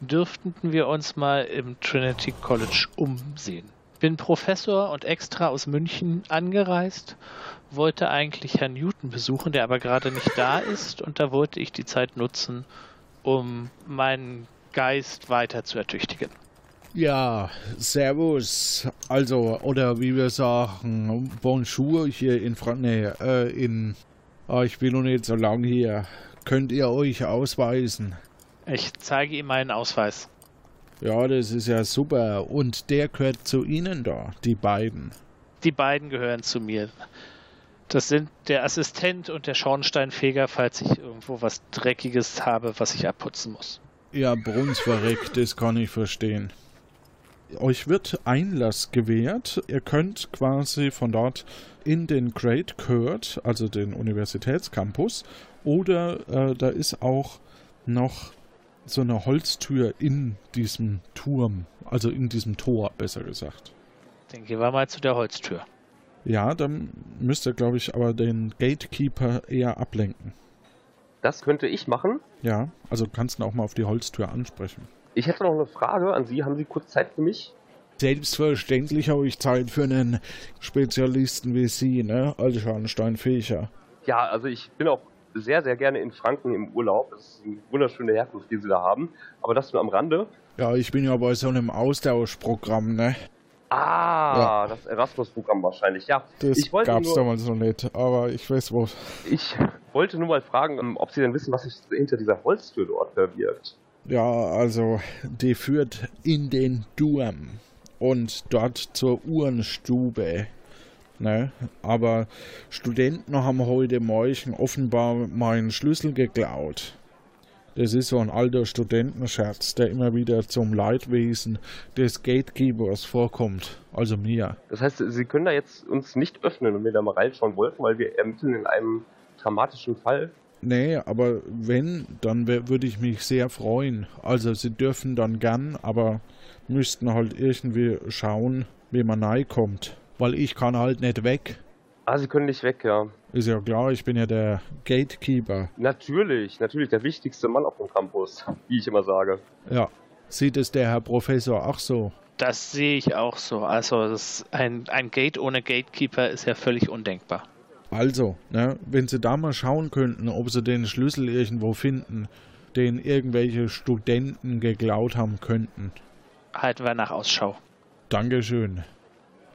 [SPEAKER 5] dürften wir uns mal im Trinity College umsehen. Bin Professor und extra aus München angereist, wollte eigentlich Herrn Newton besuchen, der aber gerade nicht da ist und da wollte ich die Zeit nutzen, um meinen Geist weiter zu ertüchtigen.
[SPEAKER 10] Ja, Servus. Also, oder wie wir sagen, Bonjour hier in Frank. Nee, äh, in. Oh, ich bin noch nicht so lange hier. Könnt ihr euch ausweisen?
[SPEAKER 5] Ich zeige ihm meinen Ausweis.
[SPEAKER 10] Ja, das ist ja super. Und der gehört zu Ihnen da, die beiden.
[SPEAKER 5] Die beiden gehören zu mir. Das sind der Assistent und der Schornsteinfeger, falls ich irgendwo was Dreckiges habe, was ich abputzen muss.
[SPEAKER 10] Ja, brunsverreckt, das kann ich verstehen.
[SPEAKER 2] Euch wird Einlass gewährt. Ihr könnt quasi von dort in den Great Kurt, also den Universitätscampus, oder äh, da ist auch noch so eine Holztür in diesem Turm, also in diesem Tor, besser gesagt.
[SPEAKER 5] Dann gehen wir mal zu der Holztür.
[SPEAKER 2] Ja, dann müsst ihr, glaube ich, aber den Gatekeeper eher ablenken.
[SPEAKER 4] Das könnte ich machen.
[SPEAKER 2] Ja, also kannst du auch mal auf die Holztür ansprechen.
[SPEAKER 4] Ich hätte noch eine Frage an Sie. Haben Sie kurz Zeit für mich?
[SPEAKER 2] Selbstverständlich habe ich Zeit für einen Spezialisten wie Sie, ne? Altscharnstein-Fecher.
[SPEAKER 4] Ja, also ich bin auch sehr, sehr gerne in Franken im Urlaub. Das ist eine wunderschöne Herkunft, die Sie da haben. Aber das nur am Rande.
[SPEAKER 2] Ja, ich bin ja bei so einem Austauschprogramm, ne?
[SPEAKER 4] Ah, ja. das Erasmus-Programm wahrscheinlich, ja.
[SPEAKER 2] Das gab's nur, damals noch nicht, aber ich weiß wo.
[SPEAKER 4] Ich wollte nur mal fragen, ähm, ob Sie denn wissen, was sich hinter dieser Holztür dort verbirgt.
[SPEAKER 2] Ja, also die führt in den Turm und dort zur Uhrenstube. Ne? Aber Studenten haben heute Morgen offenbar meinen Schlüssel geklaut. Das ist so ein alter Studentenscherz, der immer wieder zum Leidwesen des Gatekeepers vorkommt, also mir.
[SPEAKER 4] Das heißt, Sie können da jetzt uns nicht öffnen und wir da mal reinschauen wollten, weil wir ermitteln in einem dramatischen Fall.
[SPEAKER 2] Nee, aber wenn, dann würde ich mich sehr freuen. Also Sie dürfen dann gern, aber müssten halt irgendwie schauen, wie man kommt. Weil ich kann halt nicht weg.
[SPEAKER 4] Ah, Sie können nicht weg, ja.
[SPEAKER 2] Ist ja klar, ich bin ja der Gatekeeper.
[SPEAKER 4] Natürlich, natürlich der wichtigste Mann auf dem Campus, wie ich immer sage.
[SPEAKER 2] Ja. Sieht es der Herr Professor auch so?
[SPEAKER 5] Das sehe ich auch so. Also ein, ein Gate ohne Gatekeeper ist ja völlig undenkbar.
[SPEAKER 2] Also, ne, wenn Sie da mal schauen könnten, ob Sie den Schlüssel irgendwo finden, den irgendwelche Studenten geklaut haben könnten.
[SPEAKER 5] Halten wir nach Ausschau.
[SPEAKER 2] Dankeschön.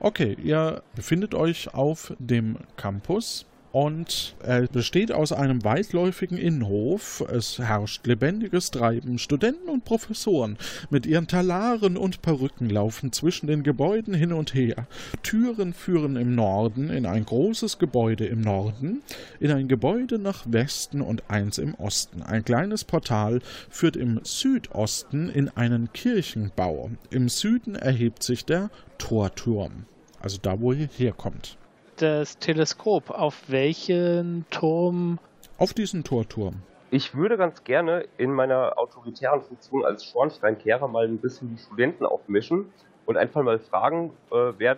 [SPEAKER 2] Okay, ihr befindet euch auf dem Campus und er besteht aus einem weitläufigen Innenhof. Es herrscht lebendiges Treiben. Studenten und Professoren mit ihren Talaren und Perücken laufen zwischen den Gebäuden hin und her. Türen führen im Norden in ein großes Gebäude im Norden, in ein Gebäude nach Westen und eins im Osten. Ein kleines Portal führt im Südosten in einen Kirchenbau. Im Süden erhebt sich der Torturm, also da, wo ihr herkommt
[SPEAKER 5] das Teleskop. Auf welchen Turm?
[SPEAKER 2] Auf diesen Torturm.
[SPEAKER 4] Ich würde ganz gerne in meiner autoritären Funktion als Schornsteinkehrer mal ein bisschen die Studenten aufmischen und einfach mal fragen, äh, wer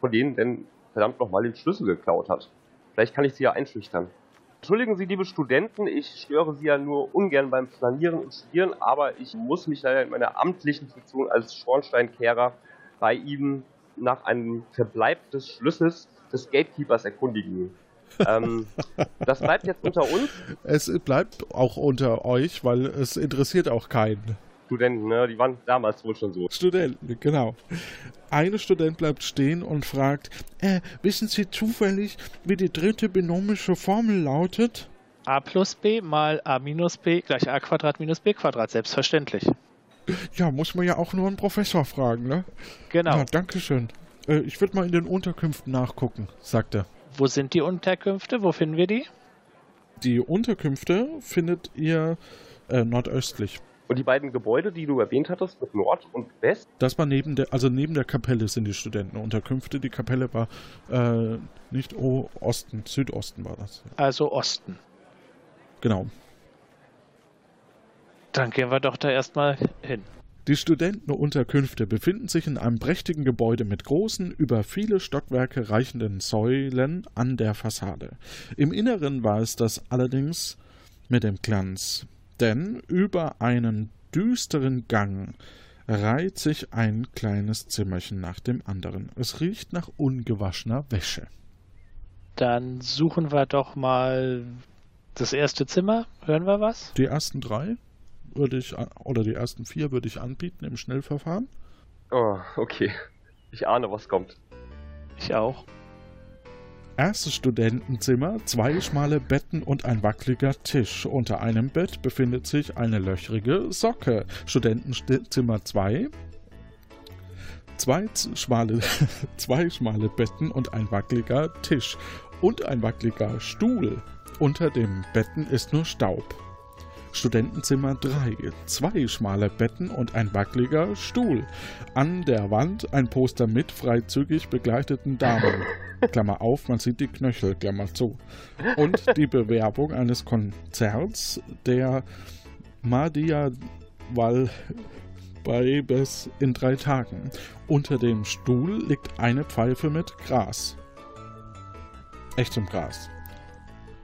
[SPEAKER 4] von denen denn verdammt nochmal den Schlüssel geklaut hat. Vielleicht kann ich sie ja einschüchtern. Entschuldigen Sie, liebe Studenten, ich störe Sie ja nur ungern beim Flanieren und Studieren, aber ich muss mich leider in meiner amtlichen Funktion als Schornsteinkehrer bei Ihnen nach einem Verbleib des Schlüssels des Gatekeepers erkundigen. ähm, das bleibt jetzt unter uns.
[SPEAKER 2] Es bleibt auch unter euch, weil es interessiert auch keinen.
[SPEAKER 4] Studenten, ne? Die waren damals wohl schon so.
[SPEAKER 2] Studenten, genau. Eine Student bleibt stehen und fragt, äh, wissen Sie zufällig, wie die dritte binomische Formel lautet?
[SPEAKER 5] a plus b mal a minus b gleich a Quadrat minus b Quadrat, selbstverständlich.
[SPEAKER 2] Ja, muss man ja auch nur einen Professor fragen, ne?
[SPEAKER 5] Genau.
[SPEAKER 2] Ja, Dankeschön. Äh, ich würde mal in den Unterkünften nachgucken, sagt er.
[SPEAKER 5] Wo sind die Unterkünfte? Wo finden wir die?
[SPEAKER 2] Die Unterkünfte findet ihr äh, nordöstlich.
[SPEAKER 4] Und die beiden Gebäude, die du erwähnt hattest, mit Nord und West?
[SPEAKER 2] Das war neben der, also neben der Kapelle sind die Studentenunterkünfte. Die Kapelle war äh, nicht oh, Osten, Südosten war das.
[SPEAKER 5] Also Osten.
[SPEAKER 2] Genau.
[SPEAKER 5] Dann gehen wir doch da erstmal hin.
[SPEAKER 2] Die Studentenunterkünfte befinden sich in einem prächtigen Gebäude mit großen, über viele Stockwerke reichenden Säulen an der Fassade. Im Inneren war es das allerdings mit dem Glanz, denn über einen düsteren Gang reiht sich ein kleines Zimmerchen nach dem anderen. Es riecht nach ungewaschener Wäsche.
[SPEAKER 5] Dann suchen wir doch mal das erste Zimmer. Hören wir was?
[SPEAKER 2] Die ersten drei? Würde ich, oder die ersten vier würde ich anbieten im Schnellverfahren.
[SPEAKER 4] Oh, okay. Ich ahne, was kommt.
[SPEAKER 5] Ich auch.
[SPEAKER 2] Erstes Studentenzimmer, zwei schmale Betten und ein wackeliger Tisch. Unter einem Bett befindet sich eine löchrige Socke. Studentenzimmer 2. Zwei schmale, zwei schmale Betten und ein wackeliger Tisch. Und ein wackeliger Stuhl. Unter dem Betten ist nur Staub. Studentenzimmer 3. Zwei schmale Betten und ein wackeliger Stuhl. An der Wand ein Poster mit freizügig begleiteten Damen. Klammer auf, man sieht die Knöchel, Klammer zu. Und die Bewerbung eines Konzerts der Madhya weil bei bis in drei Tagen. Unter dem Stuhl liegt eine Pfeife mit Gras. Echtem Gras.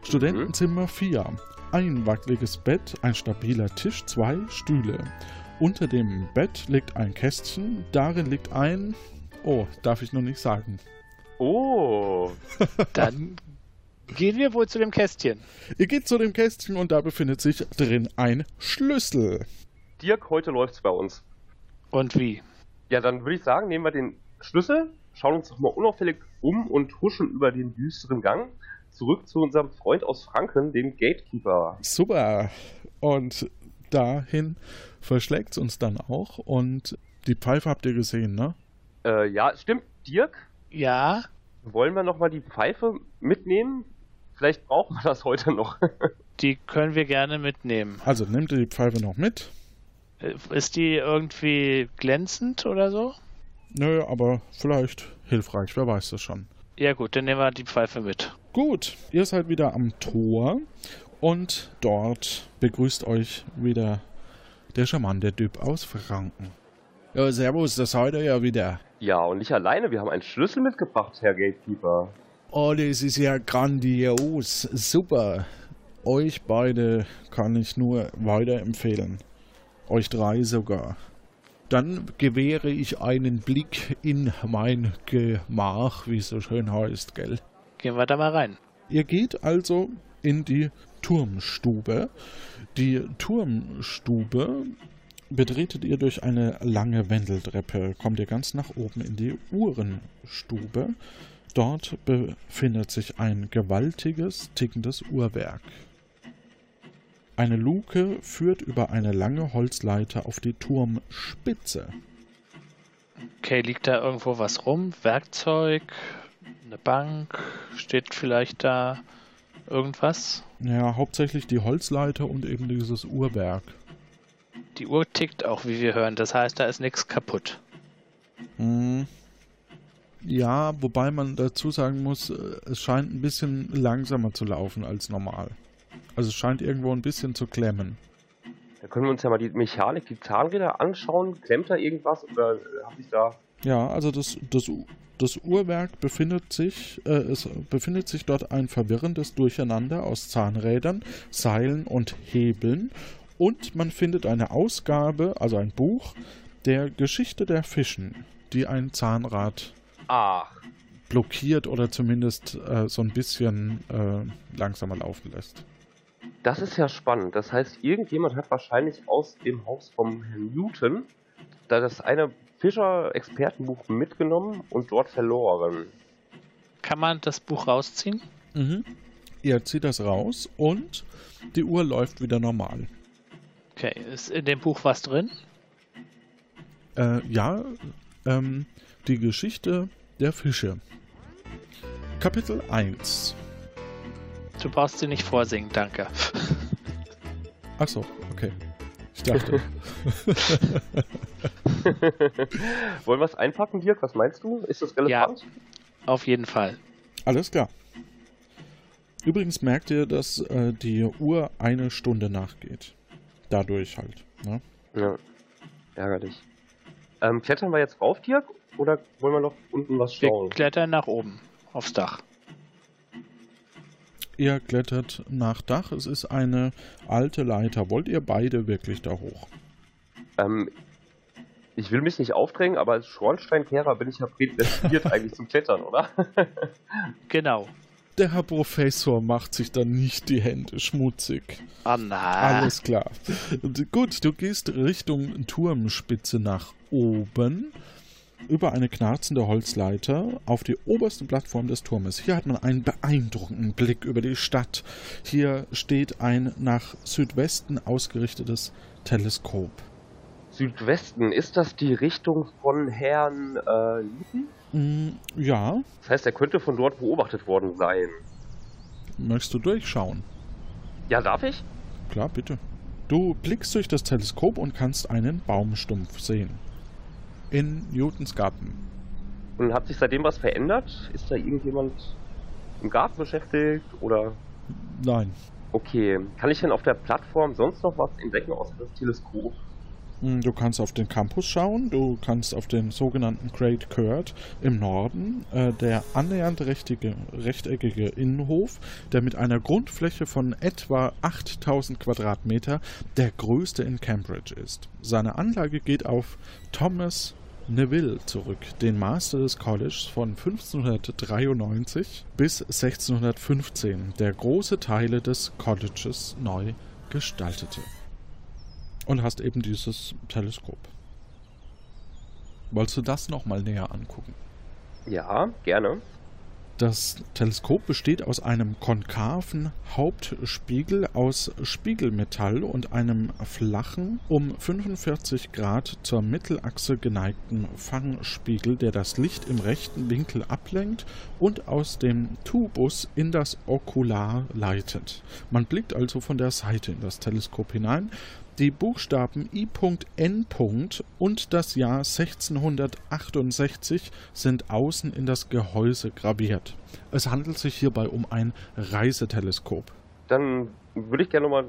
[SPEAKER 2] Studentenzimmer 4. Ein wackeliges Bett, ein stabiler Tisch, zwei Stühle. Unter dem Bett liegt ein Kästchen, darin liegt ein... Oh, darf ich noch nicht sagen.
[SPEAKER 4] Oh.
[SPEAKER 5] Dann gehen wir wohl zu dem Kästchen.
[SPEAKER 2] Ihr geht zu dem Kästchen und da befindet sich drin ein Schlüssel.
[SPEAKER 4] Dirk, heute läuft's bei uns.
[SPEAKER 5] Und wie?
[SPEAKER 4] Ja, dann würde ich sagen, nehmen wir den Schlüssel, schauen uns doch mal unauffällig um und huschen über den düsteren Gang zurück zu unserem Freund aus Franken, dem Gatekeeper.
[SPEAKER 2] Super. Und dahin verschlägt es uns dann auch. Und die Pfeife habt ihr gesehen, ne?
[SPEAKER 4] Äh, ja, stimmt. Dirk,
[SPEAKER 5] Ja,
[SPEAKER 4] wollen wir nochmal die Pfeife mitnehmen? Vielleicht brauchen wir das heute noch.
[SPEAKER 5] die können wir gerne mitnehmen.
[SPEAKER 2] Also nehmt ihr die Pfeife noch mit?
[SPEAKER 5] Äh, Ist die irgendwie glänzend oder so?
[SPEAKER 2] Nö, aber vielleicht hilfreich, wer weiß das schon.
[SPEAKER 5] Ja gut, dann nehmen wir die Pfeife mit.
[SPEAKER 2] Gut, ihr seid wieder am Tor und dort begrüßt euch wieder der charmante Typ aus Franken. Ja, servus, das seid ihr ja wieder.
[SPEAKER 4] ja, und nicht alleine, wir haben einen Schlüssel mitgebracht, Herr Gatekeeper.
[SPEAKER 2] Oh, das ist ja grandios. Super. Euch beide kann ich nur weiterempfehlen. Euch drei sogar. Dann gewähre ich einen Blick in mein Gemach, wie es so schön heißt, gell?
[SPEAKER 5] Gehen wir da mal rein.
[SPEAKER 2] Ihr geht also in die Turmstube. Die Turmstube betretet ihr durch eine lange Wendeltreppe. Kommt ihr ganz nach oben in die Uhrenstube. Dort befindet sich ein gewaltiges, tickendes Uhrwerk. Eine Luke führt über eine lange Holzleiter auf die Turmspitze.
[SPEAKER 5] Okay, liegt da irgendwo was rum? Werkzeug? Eine Bank? Steht vielleicht da irgendwas?
[SPEAKER 2] Ja, hauptsächlich die Holzleiter und eben dieses Uhrwerk.
[SPEAKER 5] Die Uhr tickt auch, wie wir hören. Das heißt, da ist nichts kaputt.
[SPEAKER 2] Hm. Ja, wobei man dazu sagen muss, äh, es scheint ein bisschen langsamer zu laufen als normal. Also es scheint irgendwo ein bisschen zu klemmen.
[SPEAKER 4] Da können wir uns ja mal die Mechanik, die Zahnräder anschauen. Klemmt da irgendwas oder habe ich da...
[SPEAKER 2] Ja, also das, das, das Uhrwerk befindet sich, äh, es befindet sich dort ein verwirrendes Durcheinander aus Zahnrädern, Seilen und Hebeln. Und man findet eine Ausgabe, also ein Buch, der Geschichte der Fischen, die ein Zahnrad
[SPEAKER 4] Ach,
[SPEAKER 2] blockiert oder zumindest äh, so ein bisschen äh, langsamer laufen lässt.
[SPEAKER 4] Das ist ja spannend. Das heißt, irgendjemand hat wahrscheinlich aus dem Haus vom Herrn Newton da das eine Fischer-Expertenbuch mitgenommen und dort verloren.
[SPEAKER 5] Kann man das Buch rausziehen?
[SPEAKER 2] Mhm. Ihr zieht das raus und die Uhr läuft wieder normal.
[SPEAKER 5] Okay, ist in dem Buch was drin?
[SPEAKER 2] Äh, ja, ähm, die Geschichte der Fische. Kapitel 1.
[SPEAKER 5] Du brauchst sie nicht vorsingen, danke.
[SPEAKER 2] Achso, okay. Ich dachte.
[SPEAKER 4] Wollen wir es einpacken, Dirk? Was meinst du? Ist das relevant?
[SPEAKER 5] Auf jeden Fall.
[SPEAKER 2] Alles klar. Übrigens merkt ihr, dass äh, die Uhr eine Stunde nachgeht. Dadurch halt. Ne?
[SPEAKER 4] Ja. Ärgerlich. Ähm, klettern wir jetzt rauf, Dirk? Oder wollen wir noch unten was
[SPEAKER 5] Wir
[SPEAKER 4] schauen?
[SPEAKER 5] klettern nach oben, aufs Dach.
[SPEAKER 2] Ihr klettert nach Dach. Es ist eine alte Leiter. Wollt ihr beide wirklich da hoch?
[SPEAKER 4] Ähm, ich will mich nicht aufdrängen, aber als Schornsteinkehrer bin ich ja prädestiniert eigentlich zum Klettern, oder?
[SPEAKER 5] Genau.
[SPEAKER 2] Der Herr Professor macht sich dann nicht die Hände schmutzig.
[SPEAKER 5] Ah, na.
[SPEAKER 2] Alles klar. Gut, du gehst Richtung Turmspitze nach oben über eine knarzende Holzleiter auf die oberste Plattform des Turmes. Hier hat man einen beeindruckenden Blick über die Stadt. Hier steht ein nach Südwesten ausgerichtetes Teleskop.
[SPEAKER 4] Südwesten, ist das die Richtung von Herrn äh, Newton?
[SPEAKER 2] Mm, ja,
[SPEAKER 4] Das heißt, er könnte von dort beobachtet worden sein.
[SPEAKER 2] möchtest du durchschauen?
[SPEAKER 4] Ja, darf ich?
[SPEAKER 2] Klar, bitte. Du blickst durch das Teleskop und kannst einen Baumstumpf sehen. In Newtons Garten.
[SPEAKER 4] Und hat sich seitdem was verändert? Ist da irgendjemand im Garten beschäftigt oder?
[SPEAKER 2] Nein.
[SPEAKER 4] Okay, kann ich denn auf der Plattform sonst noch was entdecken außer das Teleskop?
[SPEAKER 2] Hm, Du kannst auf den Campus schauen, du kannst auf den sogenannten Great Court im Norden, äh, der annähernd rechtige, rechteckige Innenhof, der mit einer Grundfläche von etwa 8000 Quadratmeter der größte in Cambridge ist. Seine Anlage geht auf Thomas Neville zurück, den Master des Colleges von 1593 bis 1615, der große Teile des Colleges neu gestaltete. Und hast eben dieses Teleskop. Wolltest du das nochmal näher angucken?
[SPEAKER 4] Ja, gerne.
[SPEAKER 2] Das Teleskop besteht aus einem konkaven Hauptspiegel aus Spiegelmetall und einem flachen, um 45 Grad zur Mittelachse geneigten Fangspiegel, der das Licht im rechten Winkel ablenkt und aus dem Tubus in das Okular leitet. Man blickt also von der Seite in das Teleskop hinein. Die Buchstaben I.N. und das Jahr 1668 sind außen in das Gehäuse graviert. Es handelt sich hierbei um ein Reiseteleskop.
[SPEAKER 4] Dann würde ich gerne nochmal.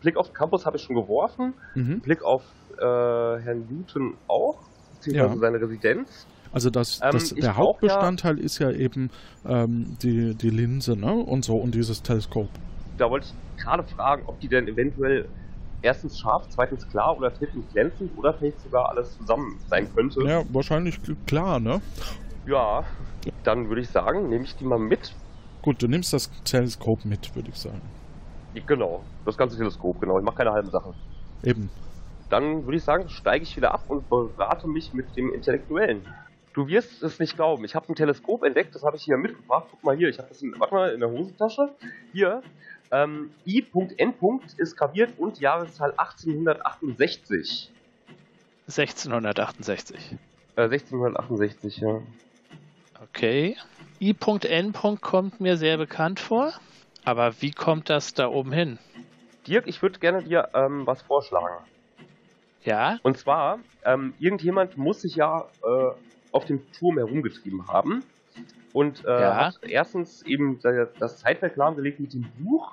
[SPEAKER 4] Blick auf den Campus habe ich schon geworfen.
[SPEAKER 2] Mhm.
[SPEAKER 4] Blick auf äh, Herrn Newton auch, beziehungsweise
[SPEAKER 2] Ja.
[SPEAKER 4] seine Residenz.
[SPEAKER 2] Also das,
[SPEAKER 4] Ähm,
[SPEAKER 2] das,
[SPEAKER 4] ich
[SPEAKER 2] der Hauptbestandteil ist ja eben ähm, die, die Linse ne? und so und dieses Teleskop.
[SPEAKER 4] Da wollte ich gerade fragen, ob die denn eventuell erstens scharf, zweitens klar oder drittens glänzend oder vielleicht sogar alles zusammen sein könnte.
[SPEAKER 2] Ja, wahrscheinlich klar, ne?
[SPEAKER 4] Ja, dann würde ich sagen, nehme ich die mal mit.
[SPEAKER 2] Gut, du nimmst das Teleskop mit, würde ich sagen.
[SPEAKER 4] Genau, das ganze Teleskop, genau. Ich mache keine halben Sachen.
[SPEAKER 2] Eben.
[SPEAKER 4] Dann würde ich sagen, steige ich wieder ab und berate mich mit dem Intellektuellen. Du wirst es nicht glauben. Ich habe ein Teleskop entdeckt, das habe ich hier mitgebracht. Guck mal hier, ich habe das in, warte mal, in der Hosentasche. Hier, ähm, I.N. ist graviert und Jahreszahl 1868.
[SPEAKER 5] 1668.
[SPEAKER 4] Äh, 1668, ja.
[SPEAKER 5] Okay. I.N. kommt mir sehr bekannt vor. Aber wie kommt das da oben hin?
[SPEAKER 4] Dirk, ich würde gerne dir ähm, was vorschlagen.
[SPEAKER 5] Ja?
[SPEAKER 4] Und zwar, ähm, irgendjemand muss sich ja äh, auf dem Turm herumgetrieben haben. Und äh,
[SPEAKER 5] Ja.
[SPEAKER 4] hat erstens eben da- das Zeitwerk lahmgelegt mit dem Buch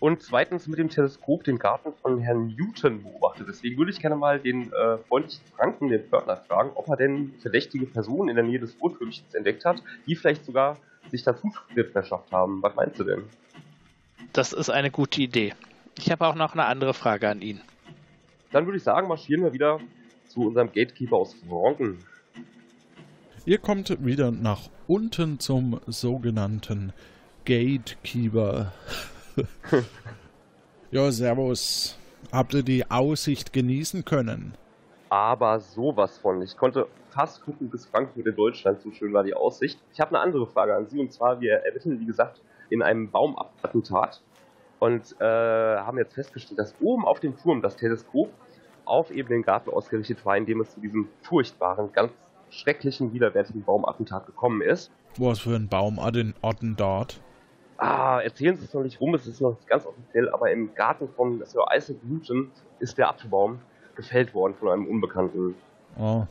[SPEAKER 4] und zweitens mit dem Teleskop den Garten von Herrn Newton beobachtet. Deswegen würde ich gerne mal den äh, freundlichen Franken, den Pförtner, fragen, ob er denn verdächtige Personen in der Nähe des Uhrtürmchens entdeckt hat, die vielleicht sogar sich da Zutritt verschafft haben. Was meinst du denn?
[SPEAKER 5] Das ist eine gute Idee. Ich habe auch noch eine andere Frage an ihn.
[SPEAKER 4] Dann würde ich sagen, marschieren wir wieder zu unserem Gatekeeper aus Franken.
[SPEAKER 2] Ihr kommt wieder nach unten zum sogenannten Gatekeeper. ja, servus. Habt ihr die Aussicht genießen können?
[SPEAKER 4] aber sowas von. Ich konnte fast gucken bis Frankfurt in Deutschland, so schön war die Aussicht. Ich habe eine andere Frage an Sie und zwar, wir ermitteln, wie gesagt, in einem Baumattentat und äh, haben jetzt festgestellt, dass oben auf dem Turm das Teleskop auf eben den Garten ausgerichtet war, in dem es zu diesem furchtbaren, ganz schrecklichen, widerwärtigen Baumattentat gekommen ist.
[SPEAKER 2] Was für ein Baum Atten dort?
[SPEAKER 4] Ah, erzählen Sie es noch nicht rum, es ist noch nicht ganz offiziell, aber im Garten von Sir Isaac Newton ist der Apfelbaum gefällt worden von einem Unbekannten.
[SPEAKER 2] Oh,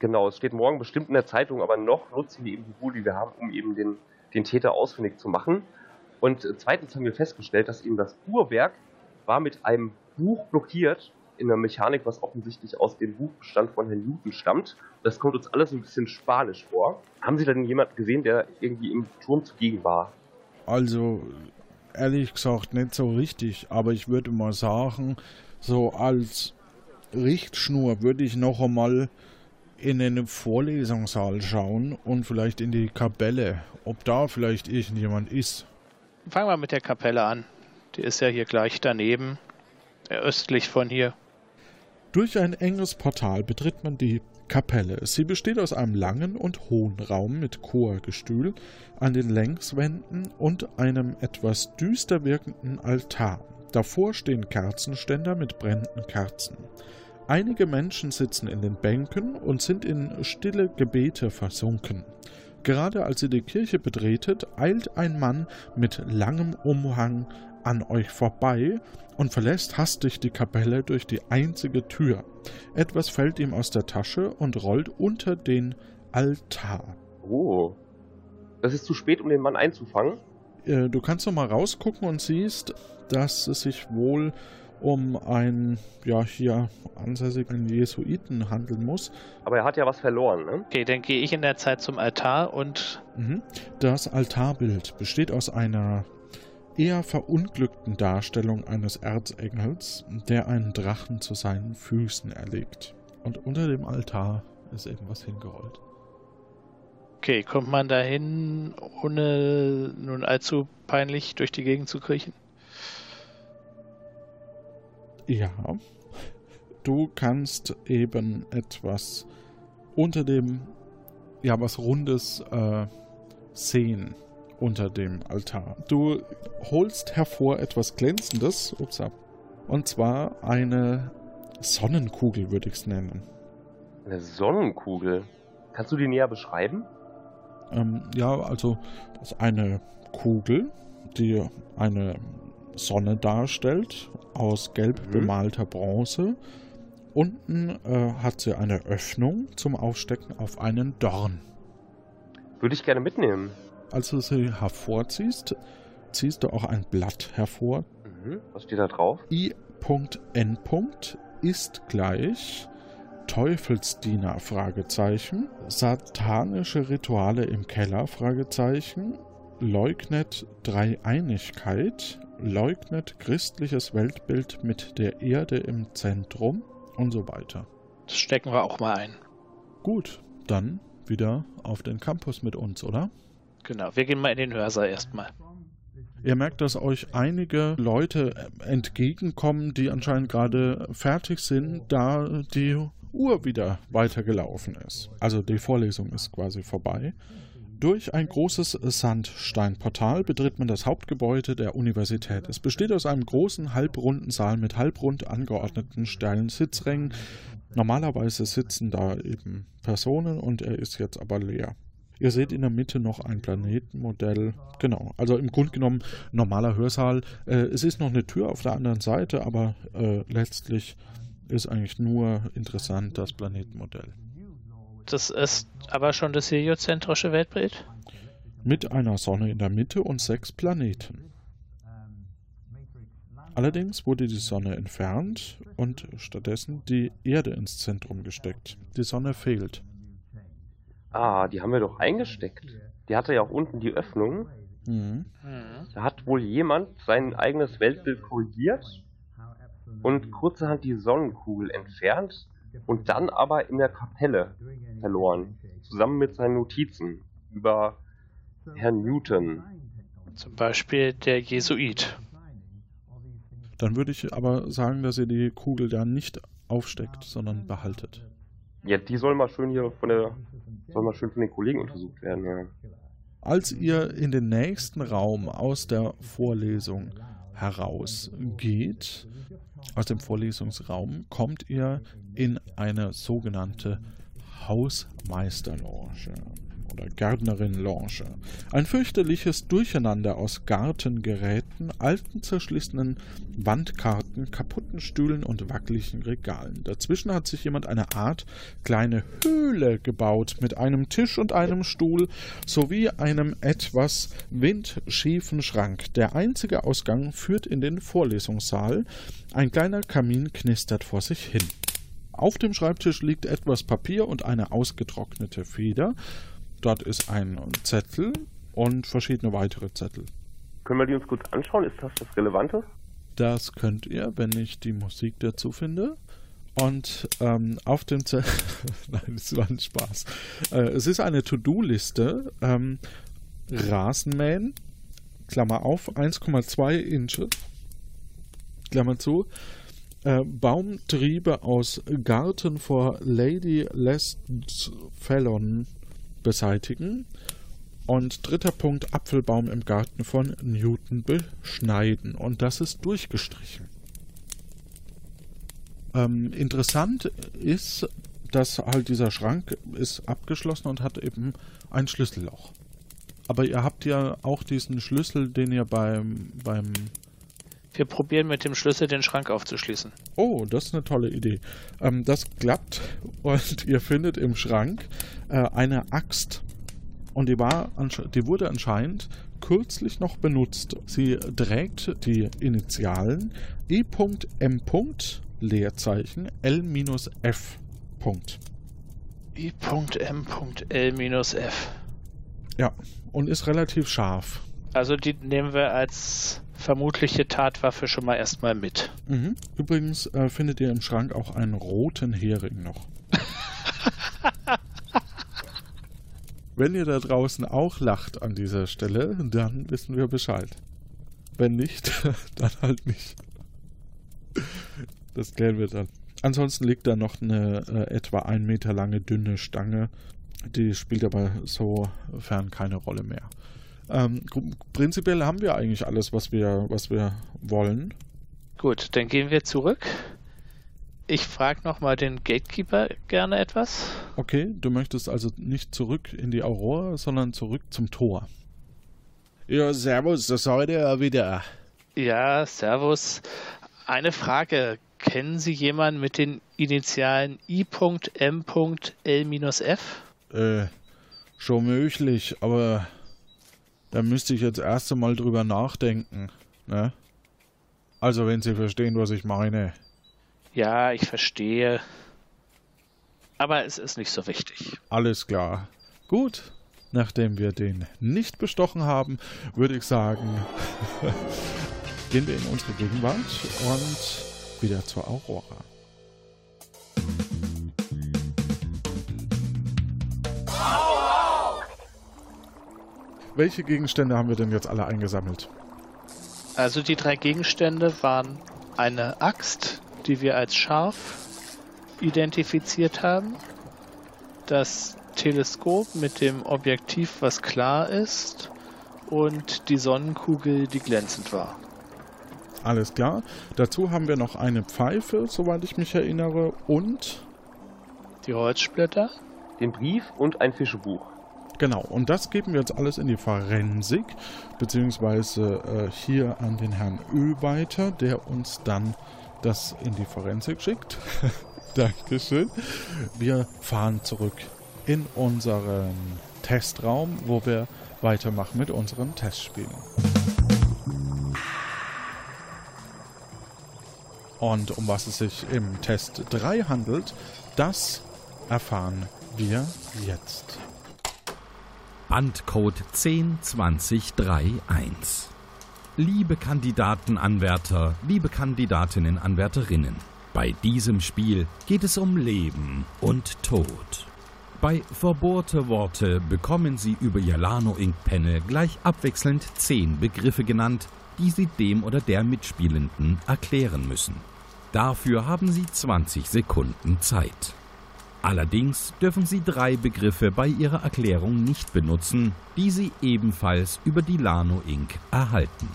[SPEAKER 4] Genau, es steht morgen bestimmt in der Zeitung, aber noch nutzen wir eben die Ruhe, die wir haben, um eben den, den Täter ausfindig zu machen. Und zweitens haben wir festgestellt, dass eben das Uhrwerk war mit einem Buch blockiert in der Mechanik, was offensichtlich aus dem Buchbestand von Herrn Newton stammt. Das kommt uns alles ein bisschen spanisch vor. Haben Sie denn jemanden gesehen, der irgendwie im Turm zugegen war?
[SPEAKER 2] also ehrlich gesagt nicht so richtig, aber ich würde mal sagen, so als Richtschnur würde ich noch einmal in den Vorlesungssaal schauen und vielleicht in die Kapelle, ob da vielleicht irgendjemand ist.
[SPEAKER 5] Fangen wir mit der Kapelle an. Die ist ja hier gleich daneben, äh, östlich von hier.
[SPEAKER 2] Durch ein enges Portal betritt man die Kapelle. Sie besteht aus einem langen und hohen Raum mit Chorgestühl an den Längswänden und einem etwas düster wirkenden Altar. Davor stehen Kerzenständer mit brennenden Kerzen. Einige Menschen sitzen in den Bänken und sind in stille Gebete versunken. Gerade als ihr die Kirche betretet, eilt ein Mann mit langem Umhang an euch vorbei und verlässt hastig die Kapelle durch die einzige Tür. Etwas fällt ihm aus der Tasche und rollt unter den Altar.
[SPEAKER 4] Oh. Das ist zu spät, um den Mann einzufangen.
[SPEAKER 2] Äh, Du kannst noch mal rausgucken und siehst, dass es sich wohl um einen, ja, hier ansässigen Jesuiten handeln muss.
[SPEAKER 4] Aber er hat ja was verloren, ne?
[SPEAKER 5] Okay, dann gehe ich in der Zeit zum Altar und.
[SPEAKER 2] Mhm. Das Altarbild besteht aus einer eher verunglückten Darstellung eines Erzengels, der einen Drachen zu seinen Füßen erlegt. Und unter dem Altar ist irgendwas hingerollt.
[SPEAKER 5] Okay, kommt man dahin, ohne nun allzu peinlich durch die Gegend zu kriechen?
[SPEAKER 2] Ja. Du kannst eben etwas unter dem, ja, was Rundes äh, sehen unter dem Altar. Du holst hervor etwas Glänzendes, ups, und zwar eine Sonnenkugel, würde ich es nennen.
[SPEAKER 4] Eine Sonnenkugel? Kannst du die näher beschreiben?
[SPEAKER 2] Ähm, ja, also das ist eine Kugel, die eine Sonne darstellt, aus gelb mhm. bemalter Bronze. Unten äh, hat sie eine Öffnung zum Aufstecken auf einen Dorn.
[SPEAKER 4] Würde ich gerne mitnehmen.
[SPEAKER 2] Als du sie hervorziehst, ziehst du auch ein Blatt hervor.
[SPEAKER 4] Mhm. Was steht da drauf?
[SPEAKER 2] I.N. ist gleich Teufelsdiener Fragezeichen, satanische Rituale im Keller Fragezeichen, leugnet Dreieinigkeit, leugnet christliches Weltbild mit der Erde im Zentrum und so weiter.
[SPEAKER 5] Das stecken wir auch mal ein.
[SPEAKER 2] Gut, dann wieder auf den Campus mit uns, oder?
[SPEAKER 5] Genau, wir gehen mal in den Hörsaal erstmal.
[SPEAKER 2] Ihr merkt, dass euch einige Leute entgegenkommen, die anscheinend gerade fertig sind, da die Uhr wieder weitergelaufen ist. Also die Vorlesung ist quasi vorbei. Durch ein großes Sandsteinportal betritt man das Hauptgebäude der Universität. Es besteht aus einem großen halbrunden Saal mit halbrund angeordneten steilen Sitzrängen. Normalerweise sitzen da eben Personen und er ist jetzt aber leer. Ihr seht in der Mitte noch ein Planetenmodell. Genau, also im Grunde genommen normaler Hörsaal. Äh, es ist noch eine Tür auf der anderen Seite, aber äh, letztlich ist eigentlich nur interessant das Planetenmodell.
[SPEAKER 5] Das ist aber schon das heliozentrische Weltbild?
[SPEAKER 2] Mit einer Sonne in der Mitte und sechs Planeten. Allerdings wurde die Sonne entfernt und stattdessen die Erde ins Zentrum gesteckt. Die Sonne fehlt.
[SPEAKER 4] Ah, die haben wir doch eingesteckt. Die hatte ja auch unten die Öffnung. Mhm. Da hat wohl jemand sein eigenes Weltbild korrigiert und kurzerhand die Sonnenkugel entfernt und dann aber in der Kapelle verloren, zusammen mit seinen Notizen über Herrn Newton.
[SPEAKER 5] Zum Beispiel der Jesuit.
[SPEAKER 2] Dann würde ich aber sagen, dass ihr die Kugel da nicht aufsteckt, sondern behaltet.
[SPEAKER 4] Ja, die soll mal schön hier von der soll mal schön von den Kollegen untersucht werden, ja.
[SPEAKER 2] Als ihr in den nächsten Raum aus der Vorlesung herausgeht, aus dem Vorlesungsraum, kommt ihr in eine sogenannte Hausmeisterlounge oder Gärtnerin-Lounge. Ein fürchterliches Durcheinander aus Gartengeräten, alten zerschlissenen Wandkarten, kaputten Stühlen und wackeligen Regalen. Dazwischen hat sich jemand eine Art kleine Höhle gebaut mit einem Tisch und einem Stuhl sowie einem etwas windschiefen Schrank. Der einzige Ausgang führt in den Vorlesungssaal. Ein kleiner Kamin knistert vor sich hin. Auf dem Schreibtisch liegt etwas Papier und eine ausgetrocknete Feder. Dort ist ein Zettel und verschiedene weitere Zettel.
[SPEAKER 4] Können wir die uns kurz anschauen? Ist das das Relevante?
[SPEAKER 2] Das könnt ihr, wenn ich die Musik dazu finde. Und ähm, auf dem Zettel. Nein, es war ein Spaß. Äh, es ist eine To-Do-Liste. Ähm, Rasenmähen, Klammer auf, 1,2 Inches, Klammer zu. Äh, Baumtriebe aus Garten vor Lady Fallon beseitigen. Und dritter Punkt, Apfelbaum im Garten von Newton beschneiden. Und das ist durchgestrichen. Ähm, interessant ist, dass halt dieser Schrank ist abgeschlossen und hat eben ein Schlüsselloch. Aber ihr habt ja auch diesen Schlüssel, den ihr beim, beim
[SPEAKER 5] wir probieren mit dem Schlüssel den Schrank aufzuschließen.
[SPEAKER 2] Oh, das ist eine tolle Idee. Ähm, das klappt und ihr findet im Schrank äh, eine Axt Und die, war, die wurde anscheinend kürzlich noch benutzt. Sie trägt die Initialen E.M. Leerzeichen L-F.
[SPEAKER 5] I.M.L-F.
[SPEAKER 2] Ja, und ist relativ scharf.
[SPEAKER 5] Also die nehmen wir als vermutliche Tatwaffe schon mal erstmal mit.
[SPEAKER 2] Mhm. Übrigens äh, findet ihr im Schrank auch einen roten Hering noch. Wenn ihr da draußen auch lacht an dieser Stelle, dann wissen wir Bescheid. Wenn nicht, dann halt nicht. Das klären wir dann. Ansonsten liegt da noch eine äh, etwa ein Meter lange dünne Stange. Die spielt aber sofern keine Rolle mehr. Ähm, prinzipiell haben wir eigentlich alles, was wir, was wir wollen.
[SPEAKER 5] Gut, dann gehen wir zurück. Ich frage nochmal den Gatekeeper gerne etwas.
[SPEAKER 2] Okay, du möchtest also nicht zurück in die Aurora, sondern zurück zum Tor. Ja, servus, das heute ja wieder.
[SPEAKER 5] Ja, servus. Eine Frage. Kennen Sie jemanden mit den Initialen I.M.L-F?
[SPEAKER 2] Äh, schon möglich, aber da müsste ich jetzt erst einmal drüber nachdenken, ne? Also, wenn Sie verstehen, was ich meine.
[SPEAKER 5] Ja, ich verstehe. Aber es ist nicht so wichtig.
[SPEAKER 2] Alles klar. Gut. Nachdem wir den nicht bestochen haben, würde ich sagen, gehen wir in unsere Gegenwart und wieder zur Aurora. Welche Gegenstände haben wir denn jetzt alle eingesammelt?
[SPEAKER 5] Also die drei Gegenstände waren eine Axt, die wir als scharf identifiziert haben, das Teleskop mit dem Objektiv, was klar ist, und die Sonnenkugel, die glänzend war.
[SPEAKER 2] Alles klar. Dazu haben wir noch eine Pfeife, soweit ich mich erinnere, und
[SPEAKER 5] die Holzsplitter,
[SPEAKER 4] den Brief und ein Fischebuch.
[SPEAKER 2] Genau, und das geben wir jetzt alles in die Forensik, beziehungsweise äh, hier an den Herrn Ö weiter, der uns dann das in die Forensik schickt. Dankeschön. Wir fahren zurück in unseren Testraum, wo wir weitermachen mit unseren Testspielen. Und um was es sich im Test 3 handelt, das erfahren wir jetzt.
[SPEAKER 1] Bandcode 102031 Liebe Kandidatenanwärter, liebe Kandidatinnen, Anwärterinnen, bei diesem Spiel geht es um Leben und Tod. Bei Verbohrte Worte bekommen Sie über Ihr Lano Ink Panel gleich abwechselnd zehn Begriffe genannt, die Sie dem oder der Mitspielenden erklären müssen. Dafür haben Sie 20 Sekunden Zeit. Allerdings dürfen Sie drei Begriffe bei Ihrer Erklärung nicht benutzen, die Sie ebenfalls über die Lano Inc. erhalten.